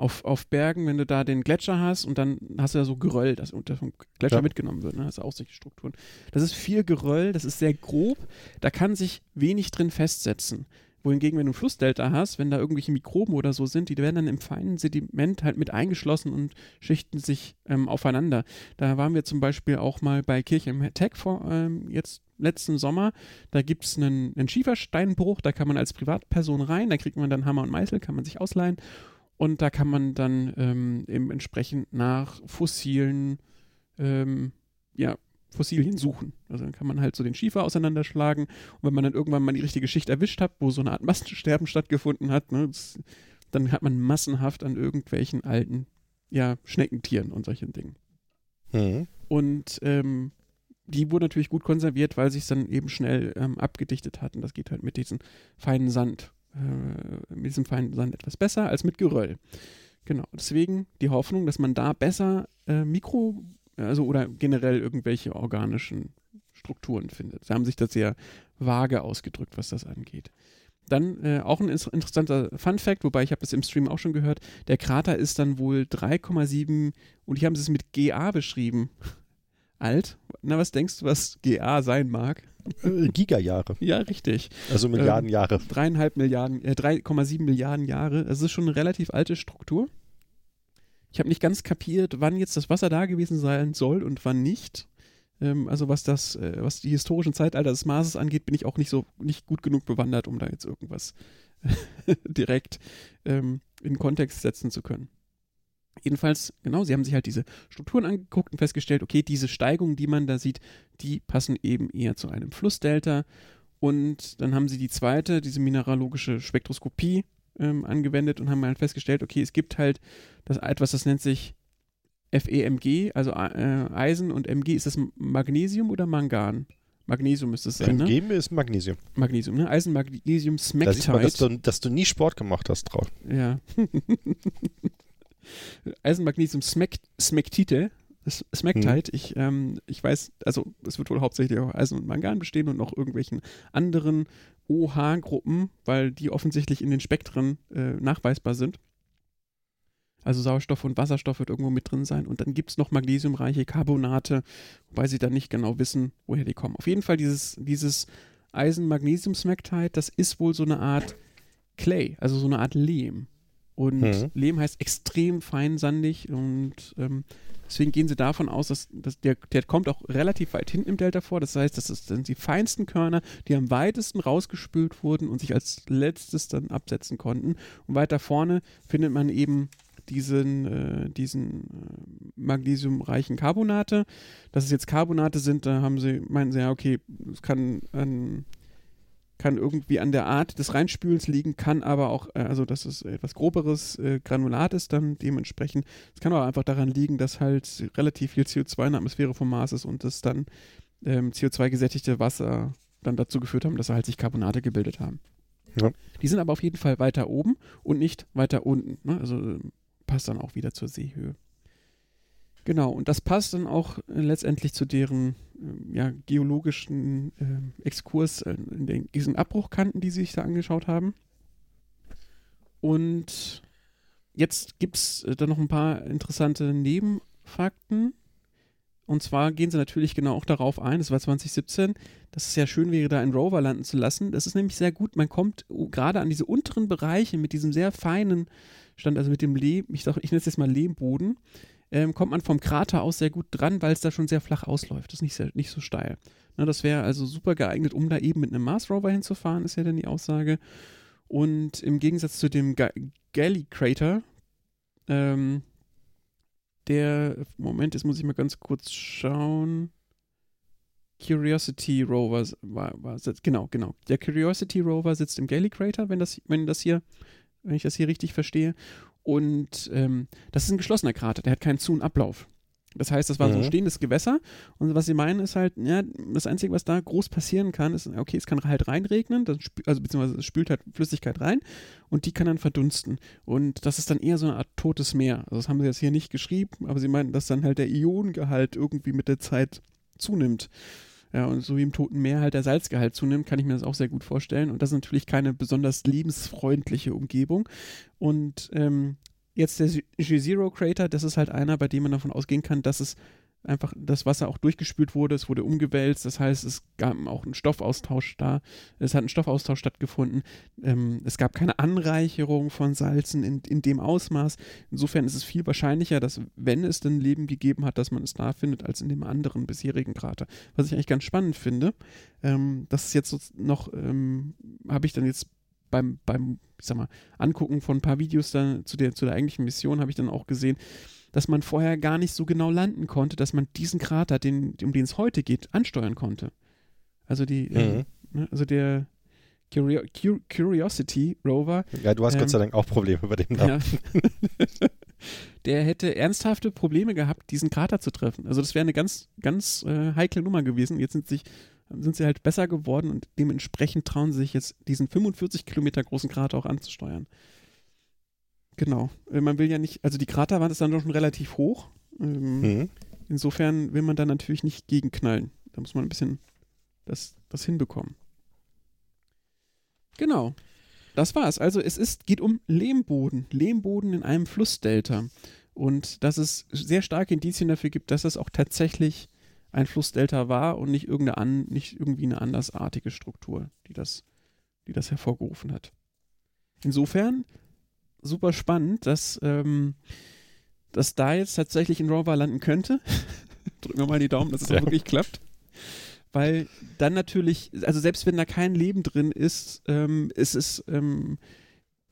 auf, auf Bergen, wenn du da den Gletscher hast und dann hast du da so Geröll, das unter vom Gletscher ja. mitgenommen wird, ne? Das ist auch solche Strukturen. Das ist viel Geröll, das ist sehr grob, da kann sich wenig drin festsetzen. Wohingegen, wenn du Flussdelta hast, wenn da irgendwelche Mikroben oder so sind, die werden dann im feinen Sediment halt mit eingeschlossen und schichten sich ähm, aufeinander. Da waren wir zum Beispiel auch mal bei Kirche im Tech vor, ähm, jetzt letzten Sommer. Da gibt es einen, einen Schiefersteinbruch, da kann man als Privatperson rein, da kriegt man dann Hammer und Meißel, kann man sich ausleihen und da kann man dann ähm, eben entsprechend nach fossilen, ähm, ja, Fossilien suchen. Also dann kann man halt so den Schiefer auseinanderschlagen und wenn man dann irgendwann mal die richtige Schicht erwischt hat, wo so eine Art Massensterben stattgefunden hat, ne, das, dann hat man massenhaft an irgendwelchen alten, ja, Schneckentieren und solchen Dingen. Mhm. Und ähm, die wurden natürlich gut konserviert, weil sich dann eben schnell ähm, abgedichtet hatten. Das geht halt mit diesem feinen Sand äh, mit diesem feinen etwas besser als mit Geröll. Genau, deswegen die Hoffnung, dass man da besser äh, Mikro, also oder generell irgendwelche organischen Strukturen findet. Sie haben sich das sehr vage ausgedrückt, was das angeht. Dann äh, auch ein interessanter Fun Fact, wobei ich habe das im Stream auch schon gehört, der Krater ist dann wohl 3,7 und hier haben sie es mit GA beschrieben. Alt. Na, was denkst du, was GA sein mag? Äh, Gigajahre. Ja, richtig. Also Milliarden ähm, Jahre. Dreieinhalb Milliarden, äh, 3,7 Milliarden Jahre. Das ist schon eine relativ alte Struktur. Ich habe nicht ganz kapiert, wann jetzt das Wasser da gewesen sein soll und wann nicht. Ähm, also was das, äh, was die historischen Zeitalter des Marses angeht, bin ich auch nicht so nicht gut genug bewandert, um da jetzt irgendwas direkt ähm, in Kontext setzen zu können. Jedenfalls, genau, sie haben sich halt diese Strukturen angeguckt und festgestellt, okay, diese Steigungen, die man da sieht, die passen eben eher zu einem Flussdelta. Und dann haben sie die zweite, diese mineralogische Spektroskopie ähm, angewendet und haben halt festgestellt, okay, es gibt halt das etwas, das nennt sich FEMG, also äh, Eisen und MG, ist das Magnesium oder Mangan? Magnesium müsste es sein, ne? Geben ist Magnesium. Magnesium, ne? Eisenmagnesium Da sieht man, dass Smectite. du, dass du nie Sport gemacht hast drauf. Ja. Eisenmagnesium Smec Smektite. S- Smektite, ich, ähm, ich weiß, also es wird wohl hauptsächlich aus Eisen und Mangan bestehen und noch irgendwelchen anderen OH-Gruppen, weil die offensichtlich in den Spektren äh, nachweisbar sind. Also Sauerstoff und Wasserstoff wird irgendwo mit drin sein. Und dann gibt es noch magnesiumreiche Carbonate, wobei sie dann nicht genau wissen, woher die kommen. Auf jeden Fall dieses, dieses Eisen-Magnesium-Smektite, das ist wohl so eine Art Clay, also so eine Art Lehm. Und Mhm. Lehm heißt extrem feinsandig und ähm, deswegen gehen sie davon aus, dass, dass der, der kommt auch relativ weit hinten im Delta vor. Das heißt, das sind die feinsten Körner, die am weitesten rausgespült wurden und sich als letztes dann absetzen konnten. Und weiter vorne findet man eben diesen, äh, diesen äh, magnesiumreichen Carbonate. Dass es jetzt Carbonate sind, da haben sie, meinen sie, ja, okay, es kann an kann irgendwie an der Art des Reinspülens liegen, kann aber auch, äh, also dass es etwas groberes äh, Granulat ist dann dementsprechend. Es kann aber einfach daran liegen, dass halt relativ viel CO2 in der Atmosphäre vom Mars ist und das dann ähm, CO2-gesättigte Wasser dann dazu geführt haben, dass halt sich Carbonate gebildet haben. Ja. Die sind aber auf jeden Fall weiter oben und nicht weiter unten. Ne? Also äh, passt dann auch wieder zur Seehöhe. Genau, und das passt dann auch äh, letztendlich zu deren ähm, ja, geologischen ähm, Exkurs äh, in den, diesen Abbruchkanten, die sie sich da angeschaut haben. Und jetzt gibt es äh, da noch ein paar interessante Nebenfakten. Und zwar gehen sie natürlich genau auch darauf ein, das war 2017, dass es ja schön wäre, da einen Rover landen zu lassen. Das ist nämlich sehr gut. Man kommt uh, gerade an diese unteren Bereiche mit diesem sehr feinen Stand, also mit dem Lehm, ich, ich nenne es jetzt mal Lehmboden, ähm, kommt man vom Krater aus sehr gut dran, weil es da schon sehr flach ausläuft. Das ist nicht, sehr, nicht so steil. Na, das wäre also super geeignet, um da eben mit einem Mars Rover hinzufahren, ist ja dann die Aussage. Und im Gegensatz zu dem Ga Galley Crater, ähm, der, Moment, jetzt muss ich mal ganz kurz schauen. Curiosity Rover war, war genau, genau. Der Curiosity Rover sitzt im Galley Crater, wenn das, wenn das hier, wenn ich das hier richtig verstehe. Und ähm, das ist ein geschlossener Krater, der hat keinen Zu- und Ablauf. Das heißt, das war so ein Mhm. stehendes Gewässer. Und was sie meinen, ist halt, ja, das Einzige, was da groß passieren kann, ist, okay, es kann halt reinregnen, also beziehungsweise es spült halt Flüssigkeit rein und die kann dann verdunsten. Und das ist dann eher so eine Art totes Meer. Also das haben sie jetzt hier nicht geschrieben, aber sie meinen, dass dann halt der Ionengehalt irgendwie mit der Zeit zunimmt. Ja, und so wie im Toten Meer halt der Salzgehalt zunimmt, kann ich mir das auch sehr gut vorstellen. Und das ist natürlich keine besonders lebensfreundliche Umgebung. Und ähm, jetzt der G-Zero Crater, das ist halt einer, bei dem man davon ausgehen kann, dass es einfach das Wasser auch durchgespült wurde, es wurde umgewälzt, das heißt, es gab auch einen Stoffaustausch da, es hat ein Stoffaustausch stattgefunden, ähm, es gab keine Anreicherung von Salzen in, in dem Ausmaß. Insofern ist es viel wahrscheinlicher, dass wenn es denn Leben gegeben hat, dass man es da findet, als in dem anderen bisherigen Krater. Was ich eigentlich ganz spannend finde, ähm, das ist jetzt so noch, ähm, habe ich dann jetzt beim, beim, ich sag mal, Angucken von ein paar Videos dann zu der, zu der eigentlichen Mission, habe ich dann auch gesehen, dass man vorher gar nicht so genau landen konnte, dass man diesen Krater, den, um den es heute geht, ansteuern konnte. Also die, äh, Mhm. ne, also der Curio Cur Curiosity Rover, Ja, du hast Ähm, Gott sei Dank auch Probleme bei dem Namen. ja, der hätte ernsthafte Probleme gehabt, diesen Krater zu treffen. Also das wäre eine ganz, ganz äh, heikle Nummer gewesen. Jetzt sind, sich, sind sie halt besser geworden und dementsprechend trauen sie sich jetzt, diesen 45 Kilometer großen Krater auch anzusteuern. Genau. Äh, Man will ja nicht, also die Kraterwand ist dann doch schon relativ hoch. Ähm, Mhm. Insofern will man da natürlich nicht gegenknallen. Da muss man ein bisschen das, das hinbekommen. Genau. Das war's. Also es ist, geht um Lehmboden. Lehmboden in einem Flussdelta. Und dass es sehr starke Indizien dafür gibt, dass es auch tatsächlich ein Flussdelta war und nicht irgendeine an, nicht irgendwie eine andersartige Struktur, die das, die das hervorgerufen hat. Insofern super spannend, dass, ähm, dass da jetzt tatsächlich ein Rover landen könnte. Drücken wir mal die Daumen, dass es Ja. auch wirklich klappt. Weil dann natürlich, also selbst wenn da kein Leben drin ist, ähm, ist es ähm,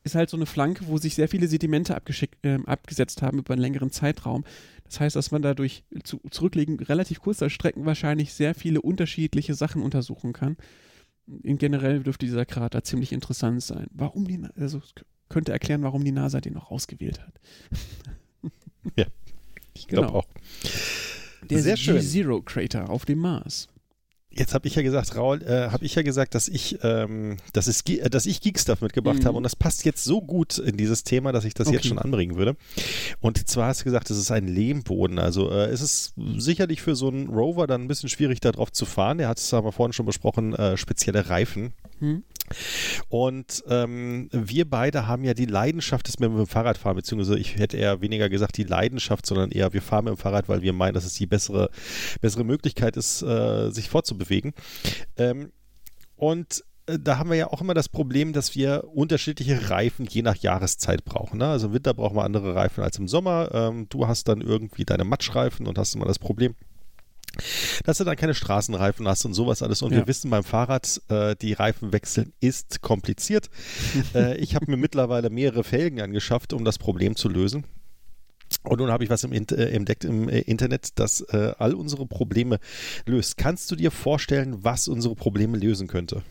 ist halt so eine Flanke, wo sich sehr viele Sedimente ähm, abgesetzt haben über einen längeren Zeitraum. Das heißt, dass man dadurch zu, zurückliegend relativ kurzer Strecken wahrscheinlich sehr viele unterschiedliche Sachen untersuchen kann. In generell dürfte dieser Krater ziemlich interessant sein. Warum die, Na- also es könnte erklären, warum die NASA den noch ausgewählt hat. Ja, Ich glaube Genau. auch. Der Sehr schön. Zero Crater auf dem Mars. Jetzt habe ich ja gesagt, Raul, äh, habe ich ja gesagt, dass ich, ähm, dass, es, äh, dass ich Geekstuff mitgebracht mhm. habe und das passt jetzt so gut in dieses Thema, dass ich das okay. jetzt schon anbringen würde. Und zwar hast du gesagt, es ist ein Lehmboden. Also äh, es ist sicherlich für so einen Rover dann ein bisschen schwierig, darauf zu fahren. Er hat es, haben wir vorhin schon besprochen, äh, spezielle Reifen. Mhm. Und ähm, wir beide haben ja die Leidenschaft des mit dem Fahrrad fahren, beziehungsweise ich hätte eher weniger gesagt die Leidenschaft, sondern eher wir fahren mit dem Fahrrad, weil wir meinen, dass es die bessere, bessere Möglichkeit ist, äh, sich fortzubewegen. Ähm, und äh, da haben wir ja auch immer das Problem, dass wir unterschiedliche Reifen je nach Jahreszeit brauchen. Ne? Also im Winter brauchen wir andere Reifen als im Sommer. Ähm, du hast dann irgendwie deine Matschreifen und hast immer das Problem, dass du dann keine Straßenreifen hast und sowas alles. Und ja. wir wissen beim Fahrrad, äh, die Reifen wechseln ist kompliziert. äh, ich habe mir mittlerweile mehrere Felgen angeschafft, um das Problem zu lösen. Und nun habe ich was im, äh, entdeckt im äh, Internet, das äh, all unsere Probleme löst. Kannst du dir vorstellen, was unsere Probleme lösen könnte?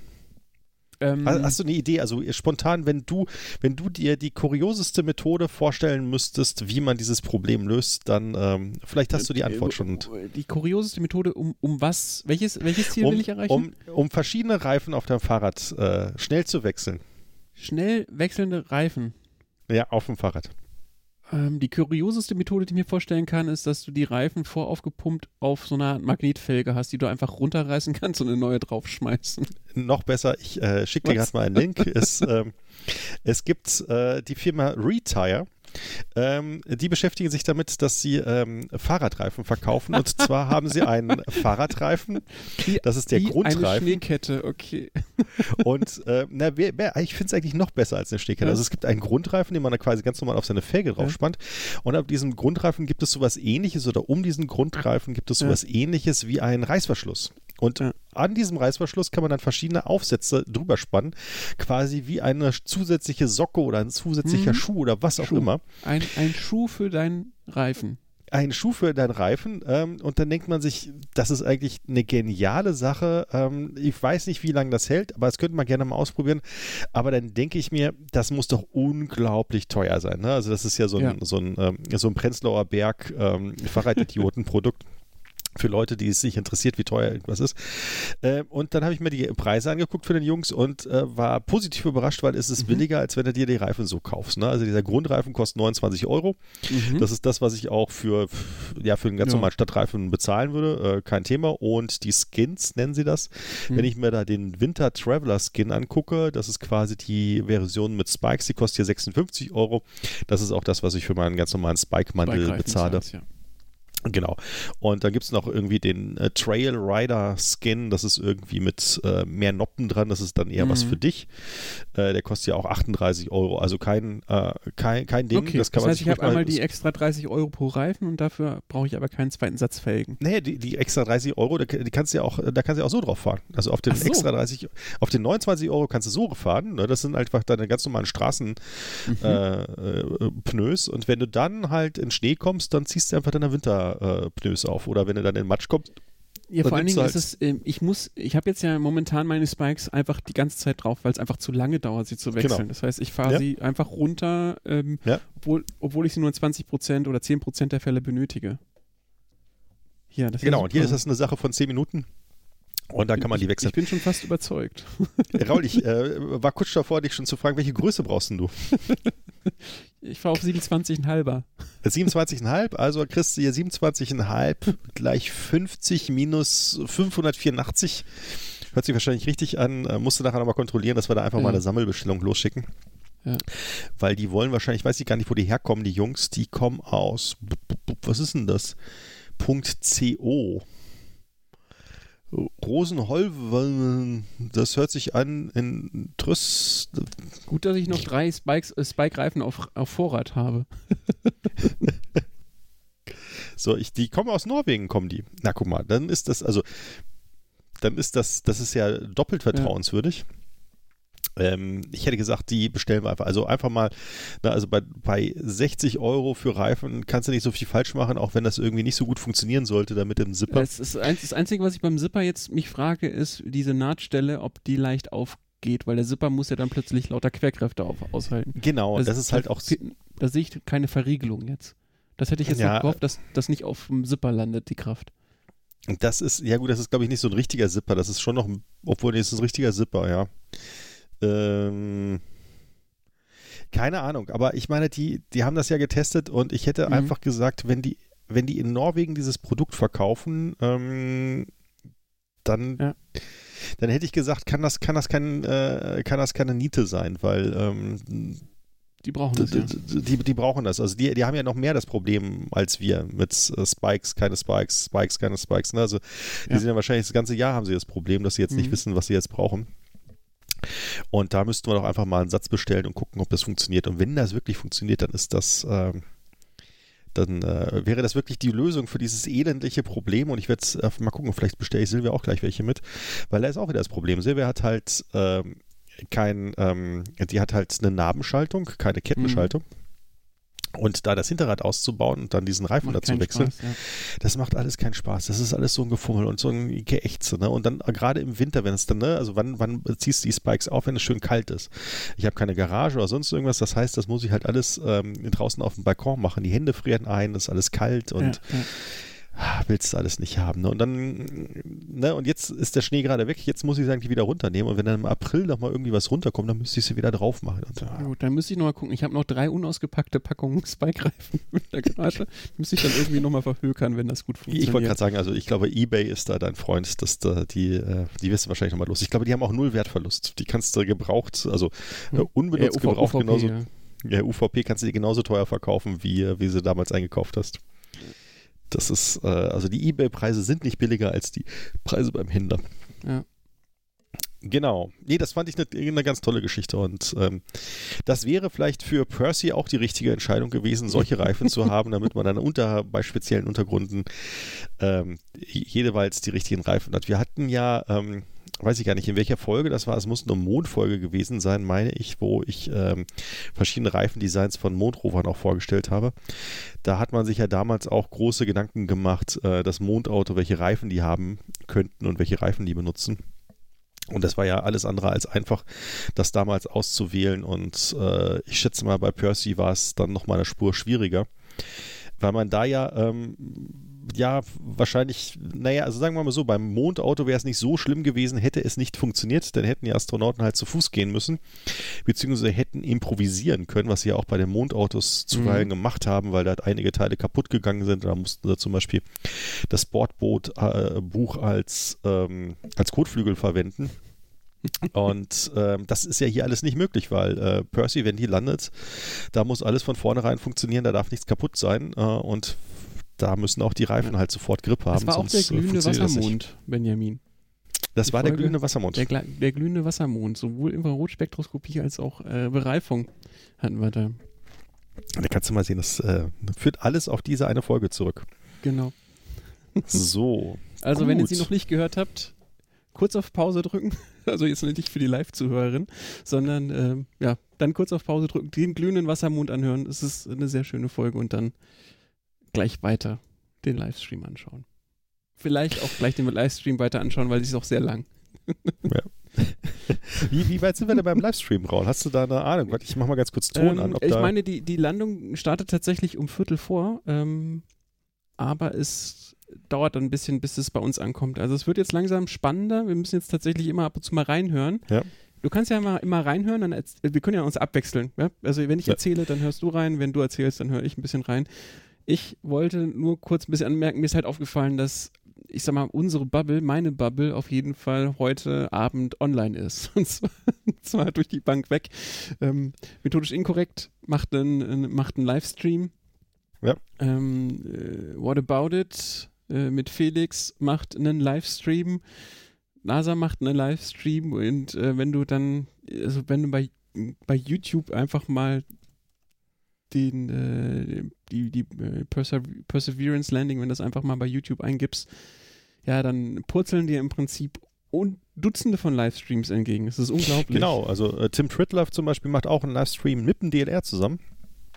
Ähm, Hast du eine Idee? Also spontan, wenn du, wenn du dir die kurioseste Methode vorstellen müsstest, wie man dieses Problem löst, dann ähm, vielleicht hast du die Antwort schon. Die kurioseste Methode, um, um was? Welches, welches Ziel um, will ich erreichen? Um, um verschiedene Reifen auf deinem Fahrrad äh, schnell zu wechseln. Schnell wechselnde Reifen. Ja, auf dem Fahrrad. Ähm, die kurioseste Methode, die ich mir vorstellen kann, ist, dass du die Reifen voraufgepumpt auf so einer Magnetfelge hast, die du einfach runterreißen kannst und eine neue draufschmeißen. Noch besser, ich äh, schicke dir gerade mal einen Link. es, ähm, es gibt äh, die Firma Retire ähm, die beschäftigen sich damit, dass sie ähm, Fahrradreifen verkaufen. Und zwar haben sie einen Fahrradreifen. Das ist der Wie Grundreifen. Eine Schneekette, okay. Und äh, na, wer, wer, ich finde es eigentlich noch besser als eine Schneekette. Ja. Also es gibt einen Grundreifen, den man da quasi ganz normal auf seine Felge draufspannt. Ja. Und auf diesem Grundreifen gibt es sowas ähnliches oder um diesen Grundreifen gibt es sowas ja. ähnliches wie einen Reißverschluss. Und ja. an diesem Reißverschluss kann man dann verschiedene Aufsätze drüber spannen, quasi wie eine zusätzliche Socke oder ein zusätzlicher hm. Schuh oder was auch immer. Ein, ein Schuh für deinen Reifen ein Schuh für deinen Reifen ähm, und dann denkt man sich, das ist eigentlich eine geniale Sache. Ähm, ich weiß nicht, wie lange das hält, aber das könnte man gerne mal ausprobieren. Aber dann denke ich mir, das muss doch unglaublich teuer sein. Ne? Also das ist ja so ein, ja. So ein, ähm, so ein Prenzlauer Berg ähm, Fahrradidiotenprodukt für Leute, die es sich interessiert, wie teuer irgendwas ist. Äh, und dann habe ich mir die Preise angeguckt für den Jungs und äh, war positiv überrascht, weil es ist mhm. billiger, als wenn du dir die Reifen so kaufst. Ne? Also dieser Grundreifen kostet 29 Euro. Mhm. Das ist das, was ich auch für, ja, für einen ganz ja. normalen Stadtreifen bezahlen würde. Äh, kein Thema. Und die Skins nennen sie das. Mhm. Wenn ich mir da den Winter Traveler Skin angucke, das ist quasi die Version mit Spikes, die kostet hier 56 Euro. Das ist auch das, was ich für meinen ganz normalen Spike-Mantel bezahle. Ja. Genau. Und dann gibt es noch irgendwie den äh, Trail Rider Skin, das ist irgendwie mit äh, mehr Noppen dran, das ist dann eher mhm. was für dich. Äh, der kostet ja auch 38 Euro, also kein, äh, kein, kein Ding. Okay, das, kann das heißt, ich habe einmal die extra 30 Euro pro Reifen und dafür brauche ich aber keinen zweiten Satz Felgen. Nee, die, die extra 30 Euro, die kannst du ja auch, da kannst du ja auch so drauf fahren. Also auf den so. extra 30, auf den 29 Euro kannst du so fahren, ne? das sind einfach deine ganz normalen Straßenpneus mhm. Äh, äh, und wenn du dann halt in Schnee kommst, dann ziehst du einfach deine Winter äh, Pneus auf. Oder wenn er dann in den Matsch kommt. Ja, vor allen Dingen halt ist es, äh, ich muss, ich habe jetzt ja momentan meine Spikes einfach die ganze Zeit drauf, weil es einfach zu lange dauert, sie zu wechseln. Genau. Das heißt, ich fahre ja. sie einfach runter, ähm, ja. obwohl, obwohl ich sie nur in 20% oder 10% der Fälle benötige. Ja, das genau, und hier ist das eine Sache von 10 Minuten. Und dann kann man die wechseln. Ich bin schon fast überzeugt. Raul, ich äh, war kurz davor, dich schon zu fragen, welche Größe brauchst du? Ich fahre auf 27,5er. 27,5, also kriegst du hier 27,5 gleich 50 minus 584. Hört sich wahrscheinlich richtig an. Äh, musst du nachher nochmal kontrollieren, dass wir da einfach ja. mal eine Sammelbestellung losschicken. Ja. Weil die wollen wahrscheinlich, ich weiß ich gar nicht, wo die herkommen, die Jungs, die kommen aus, was ist denn das? Punkt CO. Rosenholm, das hört sich an in Trüss. Gut, dass ich noch drei Spikes, äh, Spike-Reifen auf, auf Vorrat habe. so, ich, die kommen aus Norwegen, kommen die. Na, guck mal, dann ist das, also, dann ist das, das ist ja doppelt vertrauenswürdig. Ja. Ähm, ich hätte gesagt, die bestellen wir einfach. Also einfach mal, na, also bei, bei 60 Euro für Reifen kannst du nicht so viel falsch machen, auch wenn das irgendwie nicht so gut funktionieren sollte, da mit dem Zipper. Das, ist, das Einzige, was ich beim Zipper jetzt mich frage, ist diese Nahtstelle, ob die leicht aufgeht, weil der Zipper muss ja dann plötzlich lauter Querkräfte auf, aushalten. Genau, das, das ist halt auch. Da sehe ich keine Verriegelung jetzt. Das hätte ich jetzt ja, gehofft, dass das nicht auf dem Zipper landet, die Kraft. Das ist, ja gut, das ist glaube ich nicht so ein richtiger Zipper. Das ist schon noch, obwohl das ist ein richtiger Zipper, ja. Ähm, keine Ahnung, aber ich meine, die, die haben das ja getestet und ich hätte mhm. einfach gesagt, wenn die, wenn die in Norwegen dieses Produkt verkaufen, ähm, dann, ja. dann hätte ich gesagt, kann das, kann das kein, äh, kann das keine Niete sein, weil ähm, die brauchen das. Ja. Die, die, brauchen das. Also die, die haben ja noch mehr das Problem als wir mit äh, Spikes, keine Spikes, Spikes, keine Spikes. Ne? Also die ja. sind ja wahrscheinlich das ganze Jahr haben sie das Problem, dass sie jetzt mhm. nicht wissen, was sie jetzt brauchen. Und da müssten wir doch einfach mal einen Satz bestellen und gucken, ob das funktioniert. Und wenn das wirklich funktioniert, dann ist das, äh, dann äh, wäre das wirklich die Lösung für dieses elendliche Problem. Und ich werde äh, mal gucken, vielleicht bestelle ich Silvia auch gleich welche mit, weil da ist auch wieder das Problem. Silvia hat halt ähm, kein, ähm, die hat halt eine Nabenschaltung, keine Kettenschaltung. Mhm. Und da das Hinterrad auszubauen und dann diesen Reifen macht dazu wechseln, Spaß, ja. das macht alles keinen Spaß. Das ist alles so ein Gefummel und so ein Geächze. Ne? Und dann äh, gerade im Winter, wenn es dann, ne, also wann, wann ziehst du die Spikes auf, wenn es schön kalt ist? Ich habe keine Garage oder sonst irgendwas. Das heißt, das muss ich halt alles ähm, draußen auf dem Balkon machen. Die Hände frieren ein, ist alles kalt und ja, ja willst du alles nicht haben. Ne? Und dann, ne, und jetzt ist der Schnee gerade weg, jetzt muss ich eigentlich wieder runternehmen. Und wenn dann im April nochmal irgendwie was runterkommt, dann müsste ich sie wieder drauf machen. Und, ja. Gut, dann müsste ich nochmal gucken. Ich habe noch drei unausgepackte Packungen Spike-Reifen in der Garage. müsste ich dann irgendwie nochmal verhökern, wenn das gut funktioniert. Ich wollte gerade sagen, also ich glaube, Ebay ist da dein Freund, dass da die, äh, die wirst du wahrscheinlich nochmal los. Ich glaube, die haben auch null Wertverlust. Die kannst du gebraucht, also äh, hm. unbenutzt ja, gebraucht genauso. Ja. ja, UVP kannst du dir genauso teuer verkaufen, wie, äh, wie sie damals eingekauft hast. Das ist, äh, also die Ebay-Preise sind nicht billiger als die Preise beim Händler. Ja. Genau. Nee, das fand ich eine, eine ganz tolle Geschichte und ähm, das wäre vielleicht für Percy auch die richtige Entscheidung gewesen, solche Reifen zu haben, damit man dann unter, bei speziellen Untergründen ähm, jeweils die richtigen Reifen hat. Wir hatten ja ähm, weiß ich gar nicht, in welcher Folge das war. Es muss eine Mondfolge gewesen sein, meine ich, wo ich ähm, verschiedene Reifendesigns von Mondrovern auch vorgestellt habe. Da hat man sich ja damals auch große Gedanken gemacht, äh, das Mondauto, welche Reifen die haben könnten und welche Reifen die benutzen. Und das war ja alles andere als einfach, das damals auszuwählen. Und äh, ich schätze mal, bei Percy war es dann nochmal eine Spur schwieriger, weil man da ja ähm, ja, wahrscheinlich, naja, also sagen wir mal so, beim Mondauto wäre es nicht so schlimm gewesen, hätte es nicht funktioniert, dann hätten die Astronauten halt zu Fuß gehen müssen, beziehungsweise hätten improvisieren können, was sie ja auch bei den Mondautos zuweilen mhm. gemacht haben, weil da einige Teile kaputt gegangen sind. Da mussten sie zum Beispiel das Bordboot-Buch äh, als, ähm, als Kotflügel verwenden. Und ähm, das ist ja hier alles nicht möglich, weil äh, Percy, wenn die landet, da muss alles von vornherein funktionieren, da darf nichts kaputt sein. Äh, und da müssen auch die Reifen halt sofort Grip haben. Das war auch der glühende Wassermond, Benjamin. Das die war Folge, der glühende Wassermond. Der, der, glühende Wassermond, sowohl Infrarotspektroskopie als auch äh, Bereifung hatten wir da. Da kannst du mal sehen, das äh, führt alles auf diese eine Folge zurück. Genau. So. Also, gut. wenn ihr sie noch nicht gehört habt, kurz auf Pause drücken. Also jetzt nicht für die Live-Zuhörerin, sondern äh, ja, dann kurz auf Pause drücken, den glühenden Wassermond anhören. Es ist eine sehr schöne Folge und dann gleich weiter den Livestream anschauen. Vielleicht auch gleich den Livestream weiter anschauen, weil es ist auch sehr lang. Ja. Wie, wie, weit sind wir denn beim Livestream, Raul? Hast du da eine Ahnung? Warte, ich mach mal ganz kurz Ton ähm, an. ich meine, die, die Landung startet tatsächlich um Viertel vor, ähm, aber es dauert dann ein bisschen, bis es bei uns ankommt. Also es wird jetzt langsam spannender. Wir müssen jetzt tatsächlich immer ab und zu mal reinhören. Ja. Du kannst ja mal immer reinhören, dann wir können ja uns abwechseln. Ja? Also wenn ich ja. erzähle, dann hörst du rein, wenn du erzählst, dann höre ich ein bisschen rein. Ich wollte nur kurz ein bisschen anmerken, mir ist halt aufgefallen, dass ich sag mal, unsere Bubble, meine Bubble auf jeden Fall heute Abend online ist. Und zwar, und zwar durch die Bank weg. Ähm, methodisch inkorrekt macht einen, macht einen Livestream. Ja. Ähm, äh, What About It äh, mit Felix macht einen Livestream. NASA macht einen Livestream und äh, wenn du dann, also wenn du bei, bei YouTube einfach mal den, äh, die, die äh, Persever Perseverance Landing, wenn du das einfach mal bei YouTube eingibst, ja, dann purzeln dir im Prinzip und Dutzende von Livestreams entgegen. Es ist unglaublich. Genau, also äh, Tim Tritloff zum Beispiel macht auch einen Livestream mit dem DLR zusammen.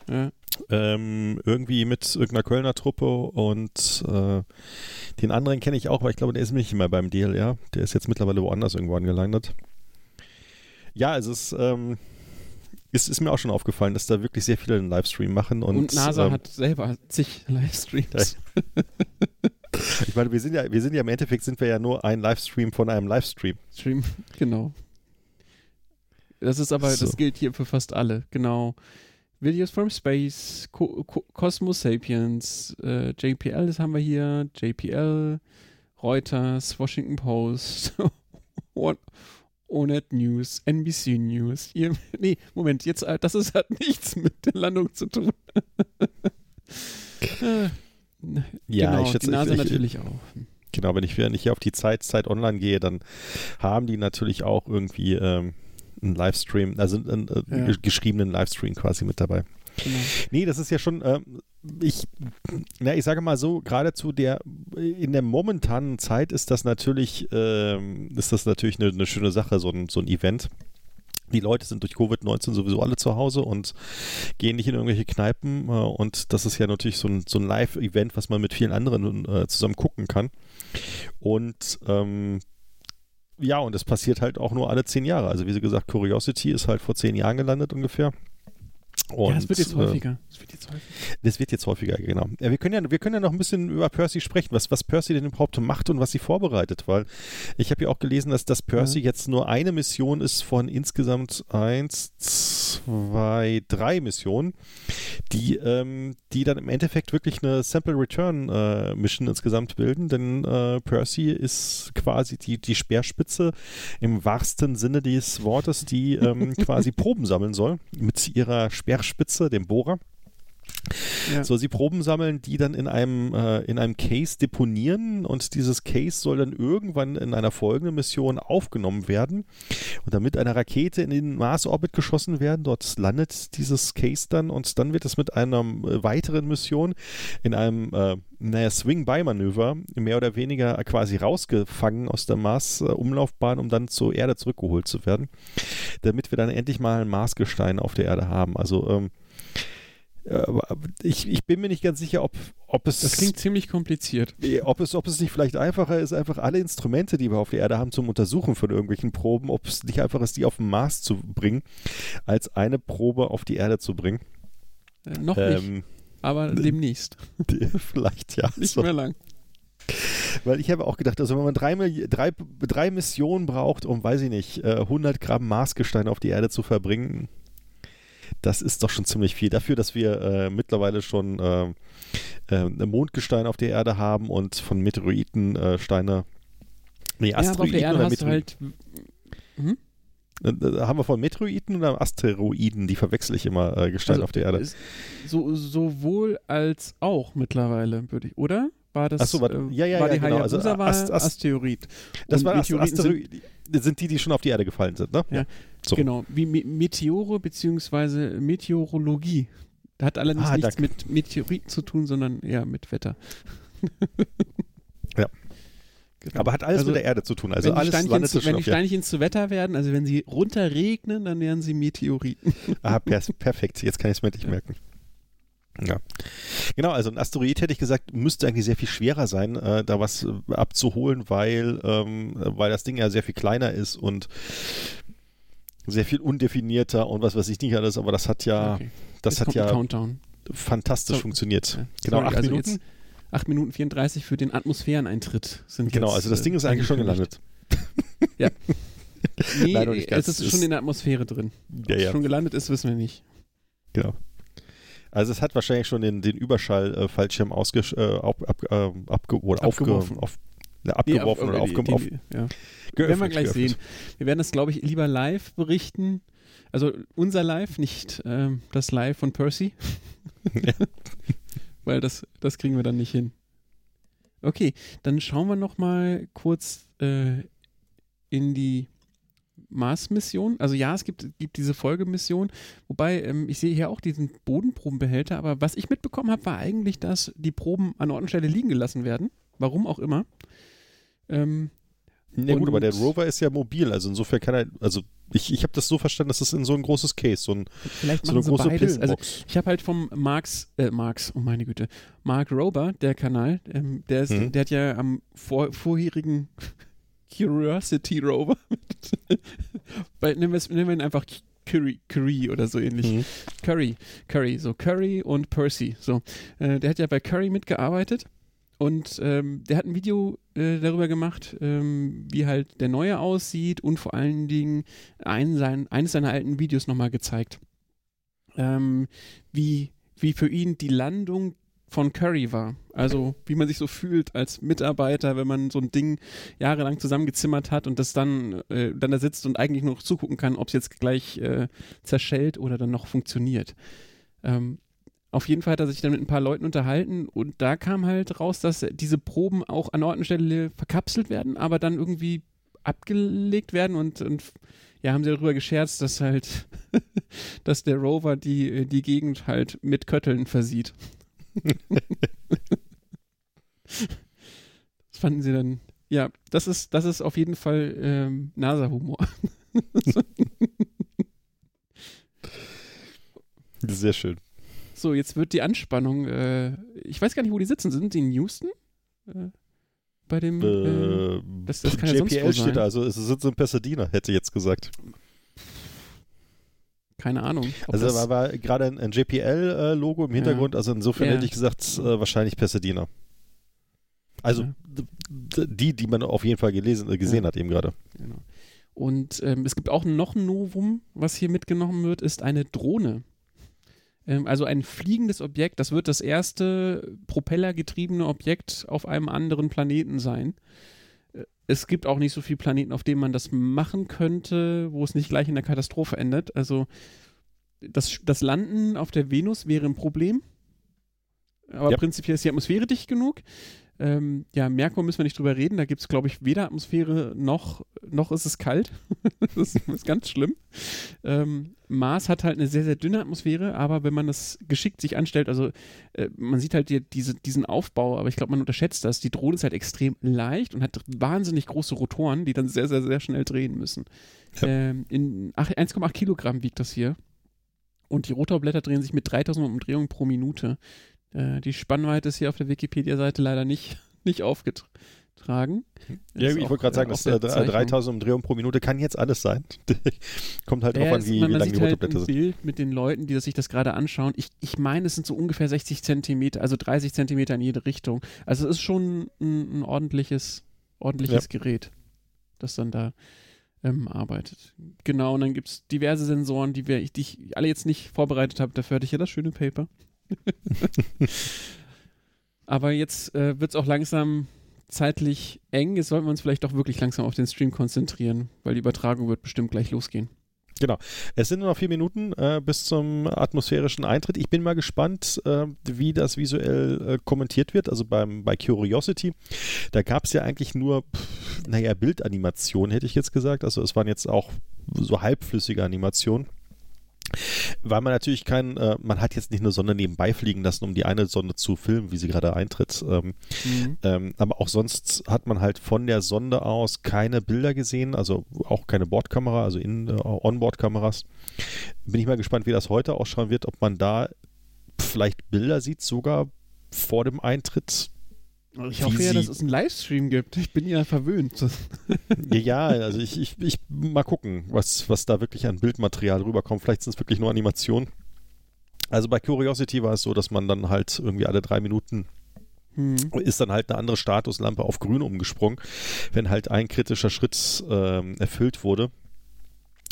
Ja. Ähm, irgendwie mit irgendeiner Kölner Truppe und äh, den anderen kenne ich auch, weil ich glaube, der ist nicht mehr beim DLR. Der ist jetzt mittlerweile woanders irgendwo angelandet. Ja, es ist, ähm, ist, ist mir auch schon aufgefallen, dass da wirklich sehr viele einen Livestream machen. Und, und NASA ähm, hat selber zig Livestreams. Ich meine, wir sind ja, wir sind ja im Endeffekt sind wir ja nur ein Livestream von einem Livestream. Stream, genau. Das ist aber, So. das gilt hier für fast alle, genau. Videos from Space, Co Co Cosmos Sapiens, äh, JPL, das haben wir hier, JPL, Reuters, Washington Post, ONET News, NBC News. Hier, nee, Moment, jetzt, äh, das ist, hat nichts mit der Landung zu tun. Ja, genau, ich schätze, die NASA ich- ich- natürlich auch. Genau, wenn ich, wenn ich hier auf die Zeit, Zeit online gehe, dann haben die natürlich auch irgendwie ähm, einen Livestream, also einen äh, Ja. ge- geschriebenen Livestream quasi mit dabei. Genau. Nee, das ist ja schon, ähm, ich, na, ich sage mal so, gerade zu der, in der momentanen Zeit ist das natürlich, ähm, ist das natürlich eine, eine schöne Sache, so ein, so ein Event. Die Leute sind durch Covid-19 sowieso alle zu Hause und gehen nicht in irgendwelche Kneipen. Äh, und das ist ja natürlich so ein, so ein Live-Event, was man mit vielen anderen äh, zusammen gucken kann. Und ähm, ja, und das passiert halt auch nur alle zehn Jahre. Also wie gesagt, Curiosity ist halt vor zehn Jahren gelandet ungefähr. Und, ja, es wird jetzt äh, häufiger. Es wird jetzt häufiger. das wird jetzt häufiger, genau. Ja, wir, können ja, wir können ja noch ein bisschen über Percy sprechen, was, was Percy denn überhaupt macht und was sie vorbereitet, weil ich habe ja auch gelesen, dass das Percy Ja. jetzt nur eine Mission ist von insgesamt eins, zwei, drei Missionen, die, ähm, die dann im Endeffekt wirklich eine Sample Return äh, Mission insgesamt bilden, denn äh, Percy ist quasi die, die Speerspitze im wahrsten Sinne des Wortes, die ähm, quasi Proben sammeln soll mit ihrer Speerspitze, dem Bohrer. Ja. Soll sie Proben sammeln, die dann in einem, äh, in einem Case deponieren und dieses Case soll dann irgendwann in einer folgenden Mission aufgenommen werden und dann mit einer Rakete in den Mars-Orbit geschossen werden. Dort landet dieses Case dann und dann wird es mit einer äh, weiteren Mission in einem äh, naja, Swing-By-Manöver mehr oder weniger quasi rausgefangen aus der Mars-Umlaufbahn, um dann zur Erde zurückgeholt zu werden, damit wir dann endlich mal ein Marsgestein auf der Erde haben. Also ähm, äh, ich, ich bin mir nicht ganz sicher, ob, ob es Das klingt ziemlich kompliziert. Ob es, ob es nicht vielleicht einfacher ist, einfach alle Instrumente, die wir auf der Erde haben, zum Untersuchen von irgendwelchen Proben, ob es nicht einfach ist, die auf den Mars zu bringen, als eine Probe auf die Erde zu bringen. Äh, noch nicht, Ähm, aber demnächst. die, vielleicht ja. Nicht So. mehr lang. Weil ich habe auch gedacht, also wenn man drei, drei, drei Missionen braucht, um, weiß ich nicht, äh, 100 Gramm Marsgestein auf die Erde zu verbringen, das ist doch schon ziemlich viel. Dafür, dass wir äh, mittlerweile schon äh, äh, Mondgestein auf der Erde haben und von Meteoriten äh, Steine, nee, Ja, aber auf Asteroiden der Erde oder hast du halt. Hm? Äh, haben wir von Meteoriten oder Asteroiden? Die verwechsel ich immer, äh, Gestein Also, auf der Erde. So, sowohl als auch mittlerweile, würde ich, oder? War das, so, warte. äh, Ja, ja, war ja, die genau. Also, Hayabusa war Ast- Ast- Asteroid. Das Und war Ast- Meteoriten sind, sind die, die schon auf die Erde gefallen sind, ne? Ja. So. Genau, wie Me Meteore bzw. Meteorologie. Hat allerdings Ah, nichts da- mit Meteoriten zu tun, sondern eher mit Wetter. Ja. Genau. Aber hat alles Also, mit der Erde zu tun. Also wenn die alles Steinchen, landet zu, schon wenn die. Steinchen zu Wetter werden, also wenn sie runterregnen, dann wären sie Meteoriten. Ah, per perfekt. Jetzt kann ich es mir Ja. merken. Ja. Genau, also ein Asteroid hätte ich gesagt, müsste eigentlich sehr viel schwerer sein, äh, da was äh, abzuholen, weil, ähm, weil das Ding ja sehr viel kleiner ist und sehr viel undefinierter und was weiß ich nicht alles, aber das hat ja, Okay. das Jetzt hat ja fantastisch So. funktioniert. Ja. Genau, Sorry, acht also Minuten. Jetzt 8 Minuten 34 für den Atmosphäreneintritt sind Genau, jetzt, also das äh, Ding ist eigentlich schon gelandet. Nee, Nein, noch nicht ganz. es ist Es schon in der Atmosphäre drin. Ja, Ob es ja. schon gelandet ist, wissen wir nicht. Genau. Also es hat wahrscheinlich schon den, den Überschall-Fallschirm ausgesch äh, ab, ab, äh, abge oder Abgeworfen. Aufge auf, abgeworfen Nee, oder auf- aufge die- auf, ja. Werden wir gleich geöffnet. sehen. Wir werden das, glaube ich, lieber live berichten. Also unser Live, nicht ähm, das Live von Percy. Ja. Weil das, das kriegen wir dann nicht hin. Okay, dann schauen wir noch mal kurz äh, in die Mars-Mission. Also ja, es gibt, gibt diese Folgemission, wobei ähm, ich sehe hier auch diesen Bodenprobenbehälter, aber was ich mitbekommen habe, war eigentlich, dass die Proben an Ort und Stelle liegen gelassen werden. Warum auch immer. Ähm, Ja gut, aber der Rover ist ja mobil, also insofern kann er, also ich, ich habe das so verstanden, dass das in so ein großes Case, so, ein, vielleicht so eine große beides. Also Pillenbox. Ich habe halt vom Marx, äh, Marx, oh meine Güte, Mark Rober, der Kanal, ähm, der, ist, Mhm. der hat ja am vor, vorherigen Curiosity Rover, bei, es- nennen wir ihn einfach Curry, Curry oder so ähnlich. Mhm. Curry, Curry, so Curry und Percy, so. Äh, der hat ja bei Curry mitgearbeitet und ähm, der hat ein Video äh, darüber gemacht, ähm, wie halt der neue aussieht und vor allen Dingen einen sein, eines seiner alten Videos nochmal gezeigt. Ähm, wie, wie für ihn die Landung von Curry war. Also wie man sich so fühlt als Mitarbeiter, wenn man so ein Ding jahrelang zusammengezimmert hat und das dann, äh, dann da sitzt und eigentlich nur noch zugucken kann, ob es jetzt gleich äh, zerschellt oder dann noch funktioniert. Ähm, auf jeden Fall hat er sich dann mit ein paar Leuten unterhalten und da kam halt raus, dass diese Proben auch an Ort und Stelle verkapselt werden, aber dann irgendwie abgelegt werden und, und ja, haben sie darüber gescherzt, dass halt, dass der Rover die, die Gegend halt mit Kötteln versieht. Das fanden sie dann, ja, das ist, das ist auf jeden Fall ähm, NASA-Humor. Sehr schön. So, jetzt wird die Anspannung, äh, ich weiß gar nicht, wo die sitzen. Sind die in Houston? Äh, bei dem, äh, äh, das, das kann ja sonst wo JPL steht sein. da, also es sitzt in Pasadena, hätte ich jetzt gesagt. Keine Ahnung. Also da war gerade ein, ein JPL-Logo im Hintergrund, also insofern Ja. hätte ich gesagt, äh, wahrscheinlich Pasadena. Also Ja. die, die man auf jeden Fall gelesen, äh, gesehen Ja. hat eben gerade. Genau. Und ähm, es gibt auch noch ein Novum, was hier mitgenommen wird, ist eine Drohne. Ähm, also ein fliegendes Objekt. Das wird das erste propellergetriebene Objekt auf einem anderen Planeten sein. Es gibt auch nicht so viele Planeten, auf denen man das machen könnte, wo es nicht gleich in der Katastrophe endet. Also das, das Landen auf der Venus wäre ein Problem. Aber Ja. prinzipiell ist die Atmosphäre dicht genug. Ähm, ja, Merkur müssen wir nicht drüber reden. Da gibt es, glaube ich, weder Atmosphäre noch, noch ist es kalt. das ist ganz schlimm. Ähm, Mars hat halt eine sehr, sehr dünne Atmosphäre, aber wenn man das geschickt sich anstellt, also äh, man sieht halt die, diese, diesen Aufbau, aber ich glaube, man unterschätzt das. Die Drohne ist halt extrem leicht und hat wahnsinnig große Rotoren, die dann sehr, sehr, sehr schnell drehen müssen. Ja. Ähm, in ach- 1,8 Kilogramm wiegt das hier. Und die Rotorblätter drehen sich mit 3000 Umdrehungen pro Minute. Äh, die Spannweite ist hier auf der Wikipedia-Seite leider nicht, nicht aufgetragen. Ja, ich wollte gerade äh, sagen, auf das, der äh, Zeichnung. 3000 Umdrehungen pro Minute kann jetzt alles sein. Kommt halt Ja, drauf an, wie, man, wie lang die halt Rotorblätter ein sind. Bild mit den Leuten, die das sich das gerade anschauen. Ich, ich meine, es sind so ungefähr 60 Zentimeter, also 30 Zentimeter in jede Richtung. Also es ist schon ein, ein ordentliches, ordentliches Gerät, das dann da ähm, arbeitet. Genau, und dann gibt es diverse Sensoren, die, wir, ich, die ich alle jetzt nicht vorbereitet habe. Dafür hatte ich ja das schöne Paper. Aber jetzt äh, wird es auch langsam zeitlich eng. Jetzt sollten wir uns vielleicht doch wirklich langsam auf den Stream konzentrieren, weil die Übertragung wird bestimmt gleich losgehen. Es sind nur noch vier Minuten äh, bis zum atmosphärischen Eintritt. Ich bin mal gespannt, äh, wie das visuell äh, kommentiert wird. Also beim, bei Curiosity, da gab es ja eigentlich nur, pff, naja, Bildanimationen, hätte ich jetzt gesagt. Also es waren jetzt auch so halbflüssige Animationen. Weil man natürlich kein, äh, man hat jetzt nicht eine Sonde nebenbei fliegen lassen, um die eine Sonde zu filmen, wie sie gerade eintritt. Ähm, Mhm. ähm, aber auch sonst hat man halt von der Sonde aus keine Bilder gesehen, also auch keine Bordkamera, also in äh, Onboard-Kameras. Bin ich mal gespannt, wie das heute ausschauen wird, ob man da vielleicht Bilder sieht, sogar vor dem Eintritt. Ich hoffe ja, dass es einen Livestream gibt. Ich bin ja verwöhnt. ja, also ich, ich, ich mal gucken, was, was da wirklich an Bildmaterial rüberkommt. Vielleicht sind es wirklich nur Animationen. Also bei Curiosity war es so, dass man dann halt irgendwie alle drei Minuten Hm. ist dann halt eine andere Statuslampe auf grün umgesprungen, wenn halt ein kritischer Schritt ähm, erfüllt wurde.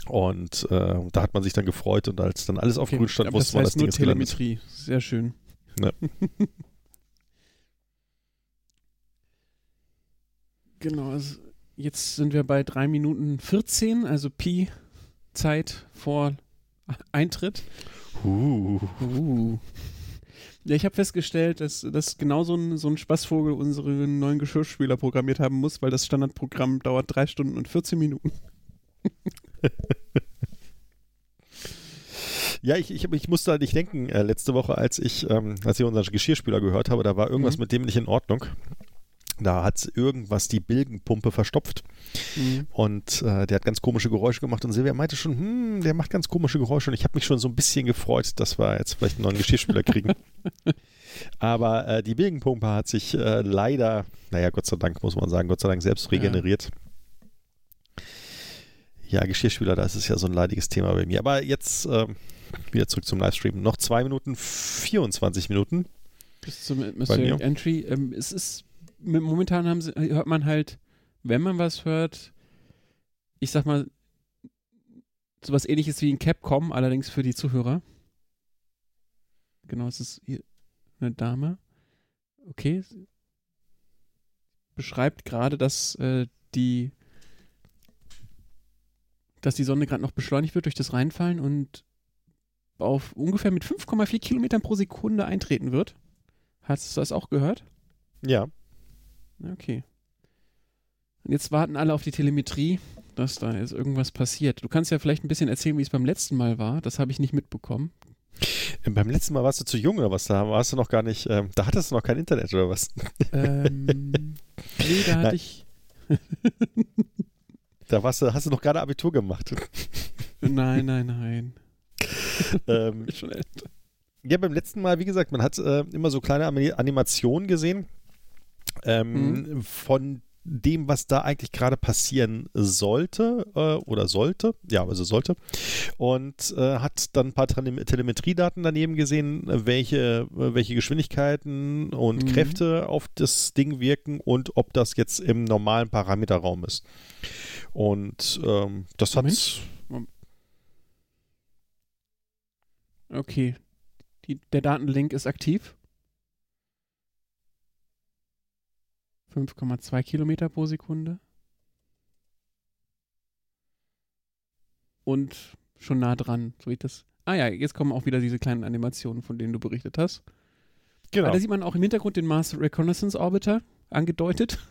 Und äh, da hat man sich dann gefreut und als dann alles auf Okay, grün stand, wusste das man, heißt das Ding nur ist gelandet. Telemetrie. Sehr schön. Ja. genau, also jetzt sind wir bei 3 Minuten 14, also Pi Zeit vor Eintritt. Uh. Uh. Ja, ich habe festgestellt, dass, dass genau so ein, so ein Spaßvogel unseren neuen Geschirrspüler programmiert haben muss, weil das Standardprogramm dauert 3 Stunden und 14 Minuten. Ja, ich, ich, ich musste an dich denken, äh, letzte Woche, als ich, ähm, als ich unseren Geschirrspüler gehört habe, da war irgendwas Mhm. mit dem nicht in Ordnung. Da hat irgendwas die Bilgenpumpe verstopft Mhm. und äh, der hat ganz komische Geräusche gemacht und Silvia meinte schon, hm, der macht ganz komische Geräusche und ich habe mich schon so ein bisschen gefreut, dass wir jetzt vielleicht einen neuen Geschirrspüler kriegen. Aber äh, die Bilgenpumpe hat sich äh, leider, naja, Gott sei Dank muss man sagen, Gott sei Dank selbst regeneriert. Ja, Geschirrspüler, das ist ja so ein leidiges Thema bei mir. Aber jetzt ähm, wieder zurück zum Livestream. Noch zwei Minuten, 24 Minuten. Bis zum Atmospheric Entry. Ähm, es ist, momentan sie, hört man halt, wenn man was hört, ich sag mal, sowas ähnliches wie ein Capcom, allerdings für die Zuhörer. Genau, es ist hier eine Dame. Okay. Beschreibt gerade, dass äh, die dass die Sonne gerade noch beschleunigt wird durch das Reinfallen und auf ungefähr mit 5,4 Kilometern pro Sekunde eintreten wird. Hast du das auch gehört? Ja. Okay. Und jetzt warten alle auf die Telemetrie, dass da jetzt irgendwas passiert. Du kannst ja vielleicht ein bisschen erzählen, wie es beim letzten Mal war. Das habe ich nicht mitbekommen. Ähm, beim letzten Mal warst du zu jung oder was? Da warst du noch gar nicht, ähm, da hattest du noch kein Internet oder was? Ähm, nee, da hatte Nein. ich. da warst du, hast du noch gerade Abitur gemacht. nein, nein, nein. ähm, schon älter. Ja, beim letzten Mal, wie gesagt, man hat äh, immer so kleine Animationen gesehen ähm, mhm. von dem, was da eigentlich gerade passieren sollte äh, oder sollte, ja, also sollte, und äh, hat dann ein paar Telemetriedaten daneben gesehen, welche, welche Geschwindigkeiten und mhm. Kräfte auf das Ding wirken und ob das jetzt im normalen Parameterraum ist. Und ähm, das hat. Okay. Die, der Datenlink ist aktiv. 5,2 Kilometer pro Sekunde. Und schon nah dran, so ich das. Ah ja, jetzt kommen auch wieder diese kleinen Animationen, von denen du berichtet hast. Genau. da sieht man auch im Hintergrund den Mars Reconnaissance Orbiter angedeutet.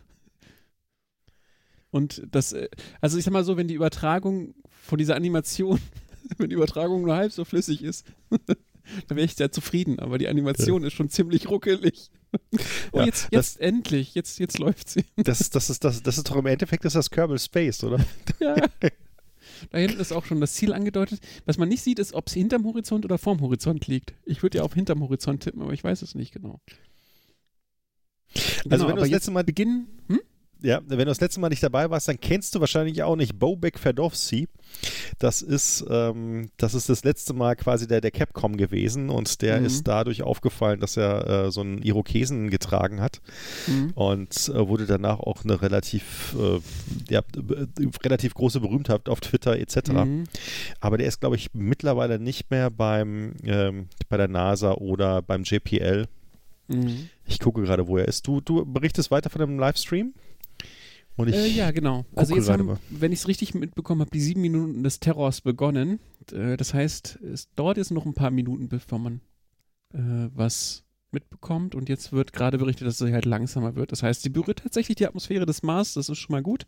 Und das, äh, also ich sag mal so, wenn die Übertragung von dieser Animation, wenn die Übertragung nur halb so flüssig ist, dann wäre ich sehr zufrieden. Aber die Animation ja. ist schon ziemlich ruckelig. Oh, ja, jetzt, jetzt das, endlich, jetzt, jetzt läuft sie. Das, das, ist, das, das ist doch im Endeffekt ist das Kerbal Space, oder? Ja. Da hinten ist auch schon das Ziel angedeutet. Was man nicht sieht, ist, ob es hinterm Horizont oder vorm Horizont liegt. Ich würde ja auf hinterm Horizont tippen, aber ich weiß es nicht genau. Also genau, wenn du das letzte Mal beginnen, hm? Ja, wenn du das letzte Mal nicht dabei warst, dann kennst du wahrscheinlich auch nicht Bobek Ferdowsi. Das ist, ähm, das ist das letzte Mal quasi der, der Capcom gewesen und der mhm. ist dadurch aufgefallen, dass er äh, so einen Irokesen getragen hat mhm. und äh, wurde danach auch eine relativ, äh, ja, relativ große Berühmtheit auf Twitter etc. Mhm. Aber der ist, glaube ich, mittlerweile nicht mehr beim, ähm, bei der NASA oder beim JPL. Mhm. Ich gucke gerade, wo er ist. Du, du berichtest weiter von dem Livestream? Und ich äh, ja, genau. Also jetzt haben, wenn ich es richtig mitbekommen habe, die sieben Minuten des Terrors begonnen. Äh, das heißt, es dauert jetzt noch ein paar Minuten, bevor man äh, was mitbekommt. Und jetzt wird gerade berichtet, dass es halt langsamer wird. Das heißt, sie berührt tatsächlich die Atmosphäre des Mars. Das ist schon mal gut.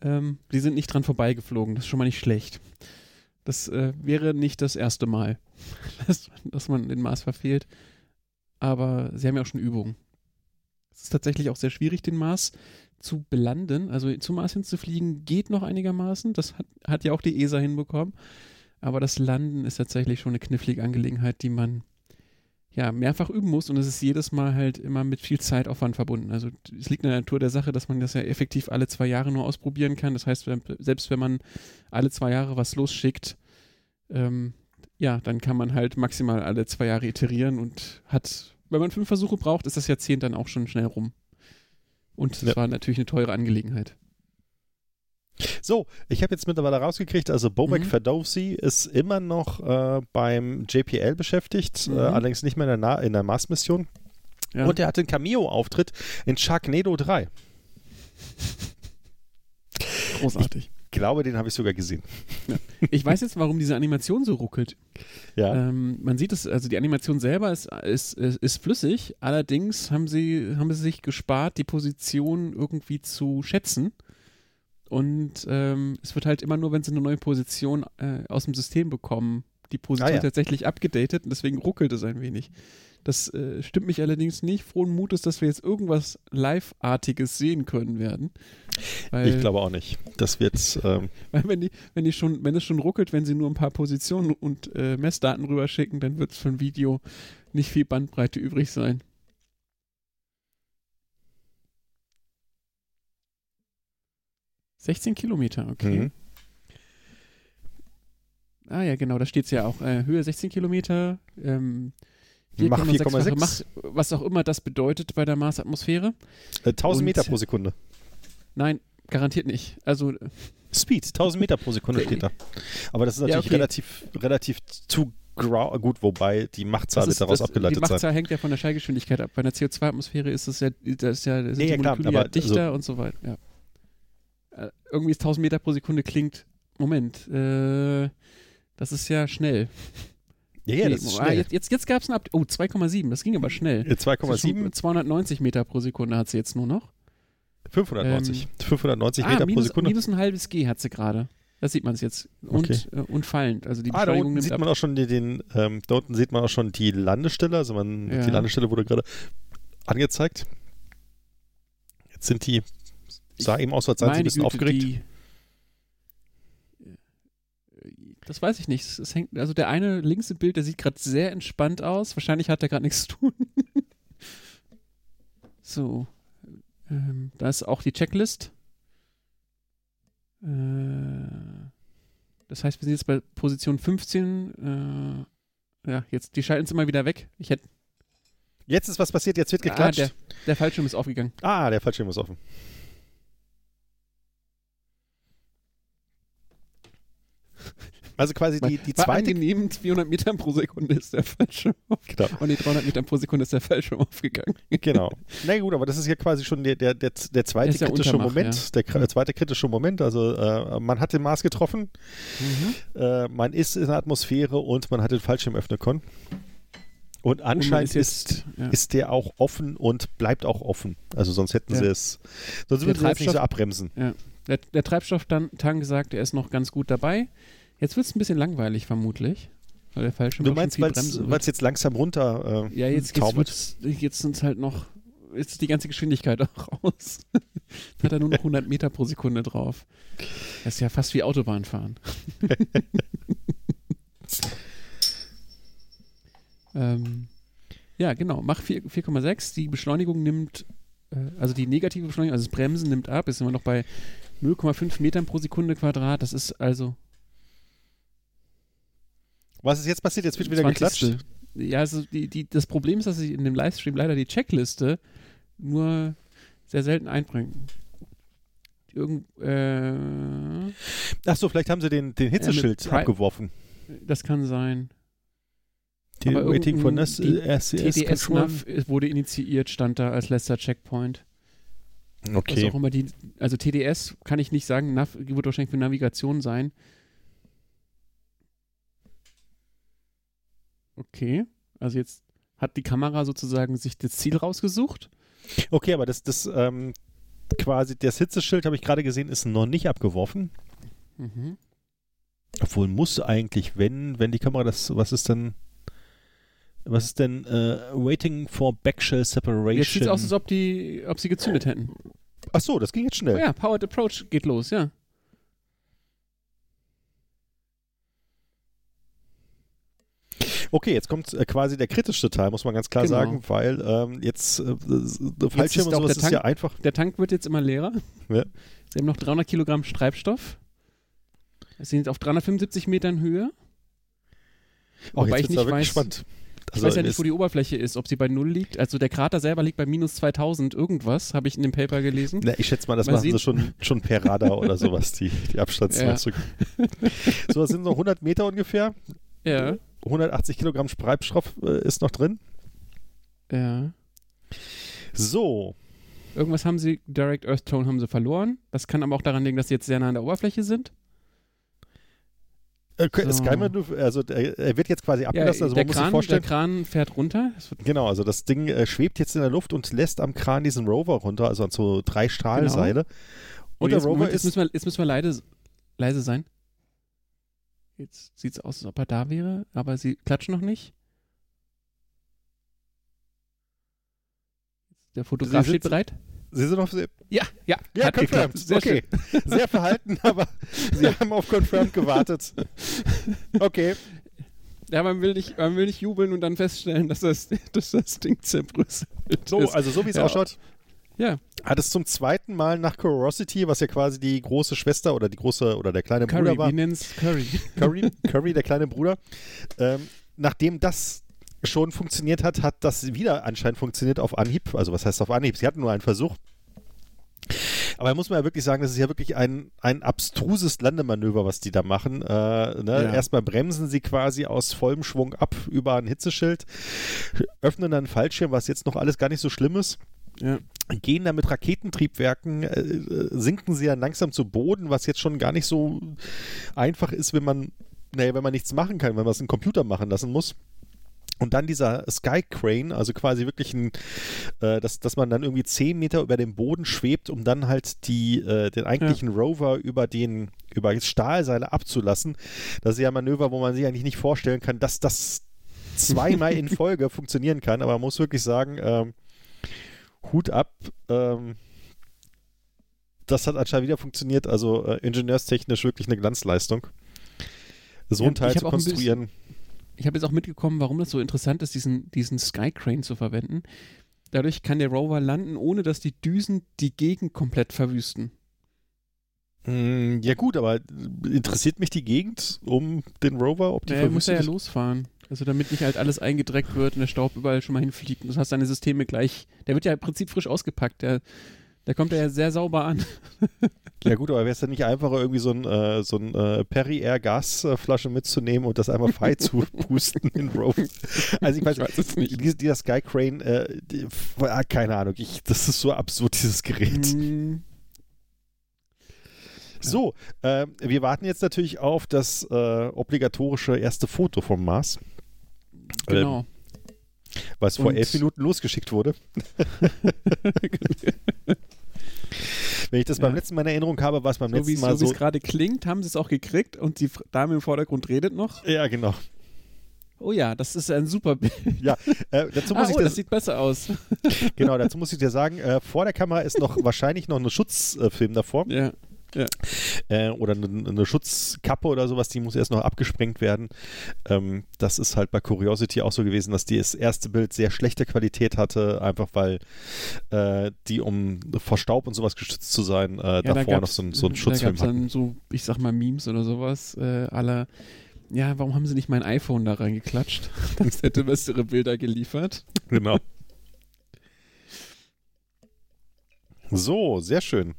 Ähm, die sind nicht dran vorbeigeflogen. Das ist schon mal nicht schlecht. Das äh, wäre nicht das erste Mal, dass, dass man den Mars verfehlt. Aber sie haben ja auch schon Übungen. Es ist tatsächlich auch sehr schwierig, den Mars zu belanden, also zum Mars hinzufliegen, geht noch einigermaßen. Das hat, hat ja auch die ESA hinbekommen. Aber das Landen ist tatsächlich schon eine knifflige Angelegenheit, die man ja mehrfach üben muss und es ist jedes Mal halt immer mit viel Zeitaufwand verbunden. Also es liegt in der Natur der Sache, dass man das ja effektiv alle zwei Jahre nur ausprobieren kann. Das heißt, selbst wenn man alle zwei Jahre was losschickt, ähm, ja, dann kann man halt maximal alle zwei Jahre iterieren und hat, wenn man fünf Versuche braucht, ist das Jahrzehnt dann auch schon schnell rum. Und es ja. war natürlich eine teure Angelegenheit. So, ich habe jetzt mittlerweile rausgekriegt, also Bobek mhm. Ferdowsi ist immer noch äh, beim JPL beschäftigt, äh, mhm. äh, allerdings nicht mehr in der, in der Mars-Mission. Ja. Und er hatte einen Cameo-Auftritt in Sharknado 3. Großartig glaube, den habe ich sogar gesehen. Ja. Ich weiß jetzt, warum diese Animation so ruckelt. Ja. Ähm, man sieht es, also die Animation selber ist, ist, ist, flüssig, allerdings haben sie, haben sie sich gespart, die Position irgendwie zu schätzen. Und ähm, es wird halt immer nur, wenn sie eine neue Position äh, aus dem System bekommen, die Position ah, ja. tatsächlich abgedatet und deswegen ruckelt es ein wenig. Das äh, stimmt mich allerdings nicht. Frohen Mutes, dass wir jetzt irgendwas Live-artiges sehen können werden. Weil, ich glaube auch nicht. Das wird. Ähm weil wenn die, wenn die schon, wenn es schon ruckelt, wenn sie nur ein paar Positionen und äh, Messdaten rüberschicken, dann wird es für ein Video nicht viel Bandbreite übrig sein. Sechzehn Kilometer, okay. Mhm. Ah ja, genau, da steht es ja auch. Äh, Höhe 16 Kilometer, ähm, Mach 4,6-fache 4,6. Mach, was auch immer das bedeutet bei der Marsatmosphäre. Äh, 1000 Und- Meter pro Sekunde. Nein, garantiert nicht. Also Speed, 1000 Meter pro Sekunde steht da. Aber das ist natürlich okay. relativ, relativ zu grau. Gut, wobei die Machtzahl das wird ist, daraus das, abgeleitet die sein. Machtzahl hängt ja von der Schallgeschwindigkeit ab. Bei einer CO2-Atmosphäre ist es ja, das ist ja, sind Nee, die ja, klar, Moleküle ja aber dichter also- und so weiter. Ja. Äh, irgendwie ist 1000 Meter pro Sekunde klingt. Moment, äh, das ist ja schnell. Ja, ja, Nee, das ist ah, schnell. Jetzt, jetzt, jetzt gab es ein Update. Oh, 2,7, das ging aber schnell. Äh, Das ist schon 2,7, 290 Meter pro Sekunde hat sie jetzt nur noch. 590. 590 ah, Meter pro minus, Sekunde. minus ein halbes G hat sie gerade. Das sieht man es jetzt. Und, Okay. äh, und fallend. Also die Ah, da unten sieht ab. man auch schon den, den ähm, da unten sieht man auch schon die Landestelle. Also man, Ja. die Landestelle wurde gerade angezeigt. Jetzt sind die, sah eben aus, als seien sie ein bisschen Güte, aufgeregt. Die, das weiß ich nicht. Es- Es hängt, also der eine linkste Bild, der sieht gerade sehr entspannt aus. Wahrscheinlich hat er gerade nichts zu tun. so. Ähm, da ist auch die Checklist. Äh, das heißt, wir sind jetzt bei Position 15. Äh, ja, jetzt, die schalten sie mal wieder weg. Ich hätte. Jetzt ist was passiert, jetzt wird Ah, geklatscht. der, der Fallschirm ist aufgegangen. Ah, der Fallschirm ist offen. Also quasi die, die zweite. angenehmen 200 Metern pro Sekunde ist der Fallschirm aufgegangen. Genau. Und die 300 Metern pro Sekunde ist der Fallschirm aufgegangen. Genau. Na gut, aber das ist ja quasi schon der, der, der, der zweite ist ja kritische Moment. Der, kr- zweite kritische Moment. Also äh, man hat den Mars getroffen, Mhm. äh, man ist in der Atmosphäre und man hat den Fallschirm öffnen können. Und anscheinend ist, jetzt, ja. ist der auch offen und bleibt auch offen. Also sonst hätten Ja. sie es. Sonst Der würden sie jetzt nicht so abbremsen. der, der Treibstofftank sagt, er ist noch ganz gut dabei. Jetzt wird es ein bisschen langweilig, vermutlich. Weil der Fallschirm Du meinst, weil es jetzt langsam runter äh, Ja, jetzt, jetzt, jetzt sind es halt noch. Jetzt ist die ganze Geschwindigkeit auch raus. Jetzt hat er nur noch 100 Meter pro Sekunde drauf. Das ist ja fast wie Autobahnfahren. ähm, ja, genau. Mach 4 4,6. Die Beschleunigung nimmt, äh, also die negative Beschleunigung, also das Bremsen nimmt ab. Jetzt sind wir noch bei 0,5 Metern pro Sekunde Quadrat. Das ist also Was ist jetzt passiert? Jetzt wird wieder 20. geklatscht. Ja, also die, die, das Problem ist, dass sie in dem Livestream leider die Checkliste nur sehr selten einbringen. Irgend, äh, Achso, vielleicht haben sie den, den Hitzeschild Pri- abgeworfen. das kann sein. Die Aber Waiting for irgendein- NAS, die äh, RCS TDS Control. NAV wurde initiiert, stand da als letzter Checkpoint. Okay. auch immer die, also TDS kann ich nicht sagen, NAV wird wahrscheinlich für Navigation sein. Okay, also jetzt hat die Kamera sozusagen sich das Ziel rausgesucht. Okay, aber das, das ähm, quasi, das Hitzeschild, habe ich gerade gesehen, ist noch nicht abgeworfen. Mhm. Obwohl muss eigentlich, wenn, wenn die Kamera das, was ist denn, was ist denn äh, Waiting for Backshell Separation? Jetzt sieht es aus, als ob, die, ob sie gezündet hätten. Achso, das ging jetzt Oh schnell. ja, Powered Approach geht los, ja. Okay, jetzt kommt äh, quasi der kritischste Teil, muss man ganz klar Genau. sagen, weil ähm, jetzt äh, der Fallschirm und sowas der ist ja Tank- einfach. Der Tank wird jetzt immer leerer. Ja. Sie haben noch 300 Kilogramm Treibstoff. Es sind auf 375 Metern Höhe. Oh, jetzt ich nicht weiß-. Ich Also, weiß ja nicht, wo die Oberfläche ist, ob sie bei Null liegt. Also der Krater selber liegt bei minus 2000 irgendwas, habe ich in dem Paper gelesen. Na, ich schätze mal, das Mal machen sie sehen. schon, schon per Radar oder sowas, die, die Abstandsmessung. So, das sind so 100 Meter ungefähr. Ja, 180 Kilogramm Treibstoff äh, ist noch drin. ja. So, Irgendwas haben sie, Direct Earth Tone haben sie verloren. Das kann aber auch daran liegen, dass sie jetzt sehr nah an der Oberfläche sind. äh, So. Skymanöver, also der, er wird jetzt quasi abgelassen, also der, man muss sich Kran, der vorstellen. Kran fährt runter. Genau, also das Ding äh, schwebt jetzt in der Luft und lässt am Kran diesen Rover runter, also an so drei Stahlseile. Und der jetzt, Rover Moment, jetzt ist. müssen wir, jetzt müssen wir leise, leise sein. Jetzt sieht es aus, als ob er da wäre, aber sie klatschen noch nicht. Der Fotograf steht bereit. Sie sind auf. Sehr, Ja, ja, ja, hat confirmed. geklappt. Sehr okay. Sehr verhalten, aber Sie haben auf confirmed gewartet. Okay. schön. Ja, man will, nicht, man will nicht jubeln und dann feststellen, dass das, dass das Ding zerbröselt So, ist. also so wie es Ja. ausschaut, Ja, hat es zum zweiten Mal nach Curiosity, was ja quasi die große Schwester oder die große oder der kleine Curry, Bruder war, wir nennen es Curry. Curry, Curry, der kleine Bruder, ähm, nachdem das schon funktioniert hat, hat das wieder anscheinend funktioniert auf Anhieb. Also was heißt auf Anhieb? Sie hatten nur einen Versuch. Aber da muss man ja wirklich sagen, das ist ja wirklich ein, ein abstruses Landemanöver, was die da machen. Äh, ne? ja. Erstmal bremsen sie quasi aus vollem Schwung ab über ein Hitzeschild, öffnen dann einen Fallschirm, was jetzt noch alles gar nicht so schlimm ist. Ja. Gehen da mit Raketentriebwerken, äh, sinken sie dann langsam zu Boden, was jetzt schon gar nicht so einfach ist, wenn man, naja, wenn man nichts machen kann, wenn man es einen Computer machen lassen muss. Und dann dieser Sky Crane, also quasi wirklich ein, äh, dass, dass man dann irgendwie zehn Meter über dem Boden schwebt, um dann halt die, äh, den eigentlichen ja. Rover über den, über Stahlseile abzulassen. Das ist ja ein Manöver, wo man sich eigentlich nicht vorstellen kann, dass das zweimal in Folge funktionieren kann. Aber man muss wirklich sagen, ähm, Hut ab. Ähm, das hat anscheinend wieder funktioniert. Also äh, ingenieurstechnisch wirklich eine Glanzleistung. So ein Teil zu konstruieren ich habe jetzt auch mitgekommen, warum das so interessant ist, diesen, diesen Skycrane zu verwenden. Dadurch kann der Rover landen, ohne dass die Düsen die Gegend komplett verwüsten. Hm, ja gut, aber interessiert mich die Gegend um den Rover? Ob die ja, muss er ja losfahren. Also damit nicht halt alles eingedreckt wird und der Staub überall schon mal hinfliegt. Und du hast deine Systeme gleich. Der wird ja im Prinzip frisch ausgepackt. Der da kommt er ja sehr sauber an. ja gut, aber wäre es dann nicht einfacher, irgendwie so ein, äh, so ein äh, Perry-Air-Gasflasche mitzunehmen und das einmal frei zu pusten in Rome? Also ich weiß, ich weiß es nicht. Dieser, dieser Sky Crane, äh, die, ah, keine Ahnung, ich, das ist so absurd, dieses Gerät. Mm. So, äh, wir warten jetzt natürlich auf das äh, obligatorische erste Foto vom Mars. Genau. Ähm, was vor elf Minuten losgeschickt wurde. Wenn ich das beim letzten Mal in Erinnerung habe, war es beim so letzten Mal so. So wie es gerade klingt, haben sie es auch gekriegt und die Dame im Vordergrund redet noch. Ja, genau. Oh ja, das ist ein super Bild. Ja, äh, dazu muss ah, ich oh, das, das sieht besser aus. genau, dazu muss ich dir sagen, äh, vor der Kamera ist noch wahrscheinlich noch ein Schutzfilm davor. Ja. Ja. Äh, oder eine, eine, Schutzkappe oder sowas, die muss erst noch abgesprengt werden. Ähm, das ist halt bei Curiosity auch so gewesen, dass die das erste Bild sehr schlechte Qualität hatte, einfach weil äh, die, um vor Staub und sowas geschützt zu sein, äh, ja, davor da noch so, ein, so einen Schutzfilm da dann so, ich sag mal, Memes oder sowas, äh, aller ja, warum haben sie nicht mein iPhone da reingeklatscht? Das hätte bessere Bilder geliefert. Genau. So, sehr schön.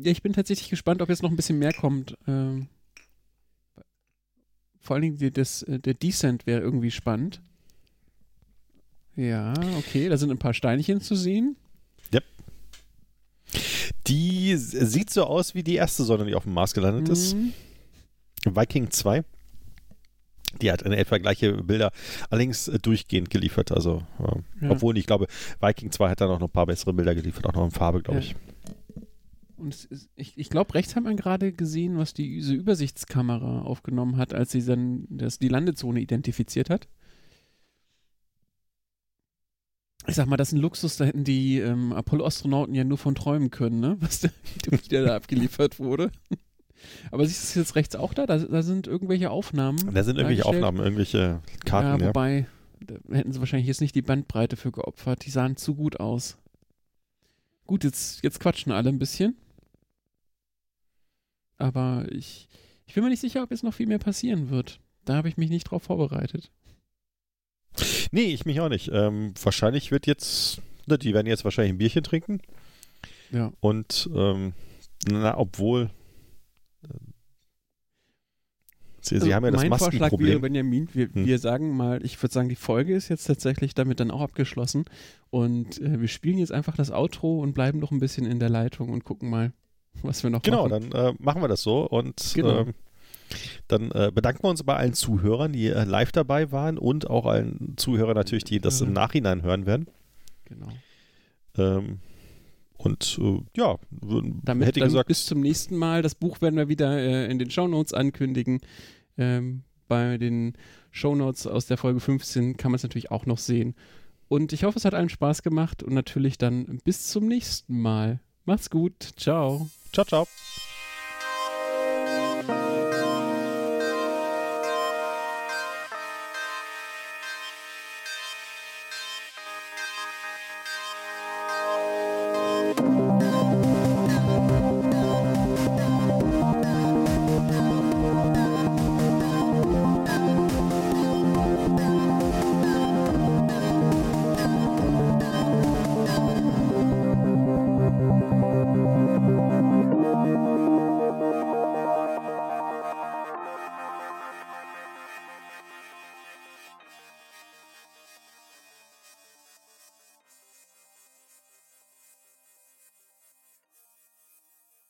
Ja, ich bin tatsächlich gespannt, ob jetzt noch ein bisschen mehr kommt. Ähm, vor allen Dingen die, das, äh, der Descent wäre irgendwie spannend. Ja, okay, da sind ein paar Steinchen zu sehen. Ja. Die sieht so aus wie die erste Sonne, die auf dem Mars gelandet mhm. ist. Viking 2. Die hat in etwa gleiche Bilder, allerdings äh, durchgehend geliefert. Also, äh, ja. obwohl ich glaube, Viking 2 hat dann auch noch ein paar bessere Bilder geliefert, auch noch in Farbe, glaube ja. ich. Und ist, ich, ich glaube, rechts hat man gerade gesehen, was die, diese Übersichtskamera aufgenommen hat, als sie dann das, die Landezone identifiziert hat. Ich sag mal, das ist ein Luxus, da hätten die ähm, Apollo-Astronauten ja nur von träumen können, ne? was da, wieder da abgeliefert wurde. Aber siehst du jetzt rechts auch da? da? da? sind irgendwelche Aufnahmen. Da sind irgendwelche Aufnahmen, irgendwelche Karten. Ja, wobei, ja. da hätten sie wahrscheinlich jetzt nicht die Bandbreite für geopfert. Die sahen zu gut aus. Gut, jetzt, jetzt quatschen alle ein bisschen. Aber ich, ich bin mir nicht sicher, ob jetzt noch viel mehr passieren wird. Da habe ich mich nicht drauf vorbereitet. Nee, ich mich auch nicht. Ähm, wahrscheinlich wird jetzt, ne, die werden jetzt wahrscheinlich ein Bierchen trinken. Ja. Und, ähm, na, obwohl, äh, Sie, also Sie, haben ja das mein Maskenproblem. Vorschlag wäre, Benjamin, wir, hm. wir sagen mal, ich würde sagen, die Folge ist jetzt tatsächlich damit dann auch abgeschlossen und äh, wir spielen jetzt einfach das Outro und bleiben noch ein bisschen in der Leitung und gucken mal, was wir noch genau, machen. Genau, dann äh, machen wir das so und genau. ähm, dann äh, bedanken wir uns bei allen Zuhörern, die äh, live dabei waren und auch allen Zuhörern natürlich, die das im Nachhinein hören werden. Genau. Ähm, und äh, ja, Damit hätte ich gesagt. Bis zum nächsten Mal. Das Buch werden wir wieder äh, in den Shownotes ankündigen. Ähm, bei den Shownotes aus der Folge 15 kann man es natürlich auch noch sehen. Und ich hoffe, es hat allen Spaß gemacht und natürlich dann bis zum nächsten Mal. Macht's gut. Ciao. Ciao, ciao.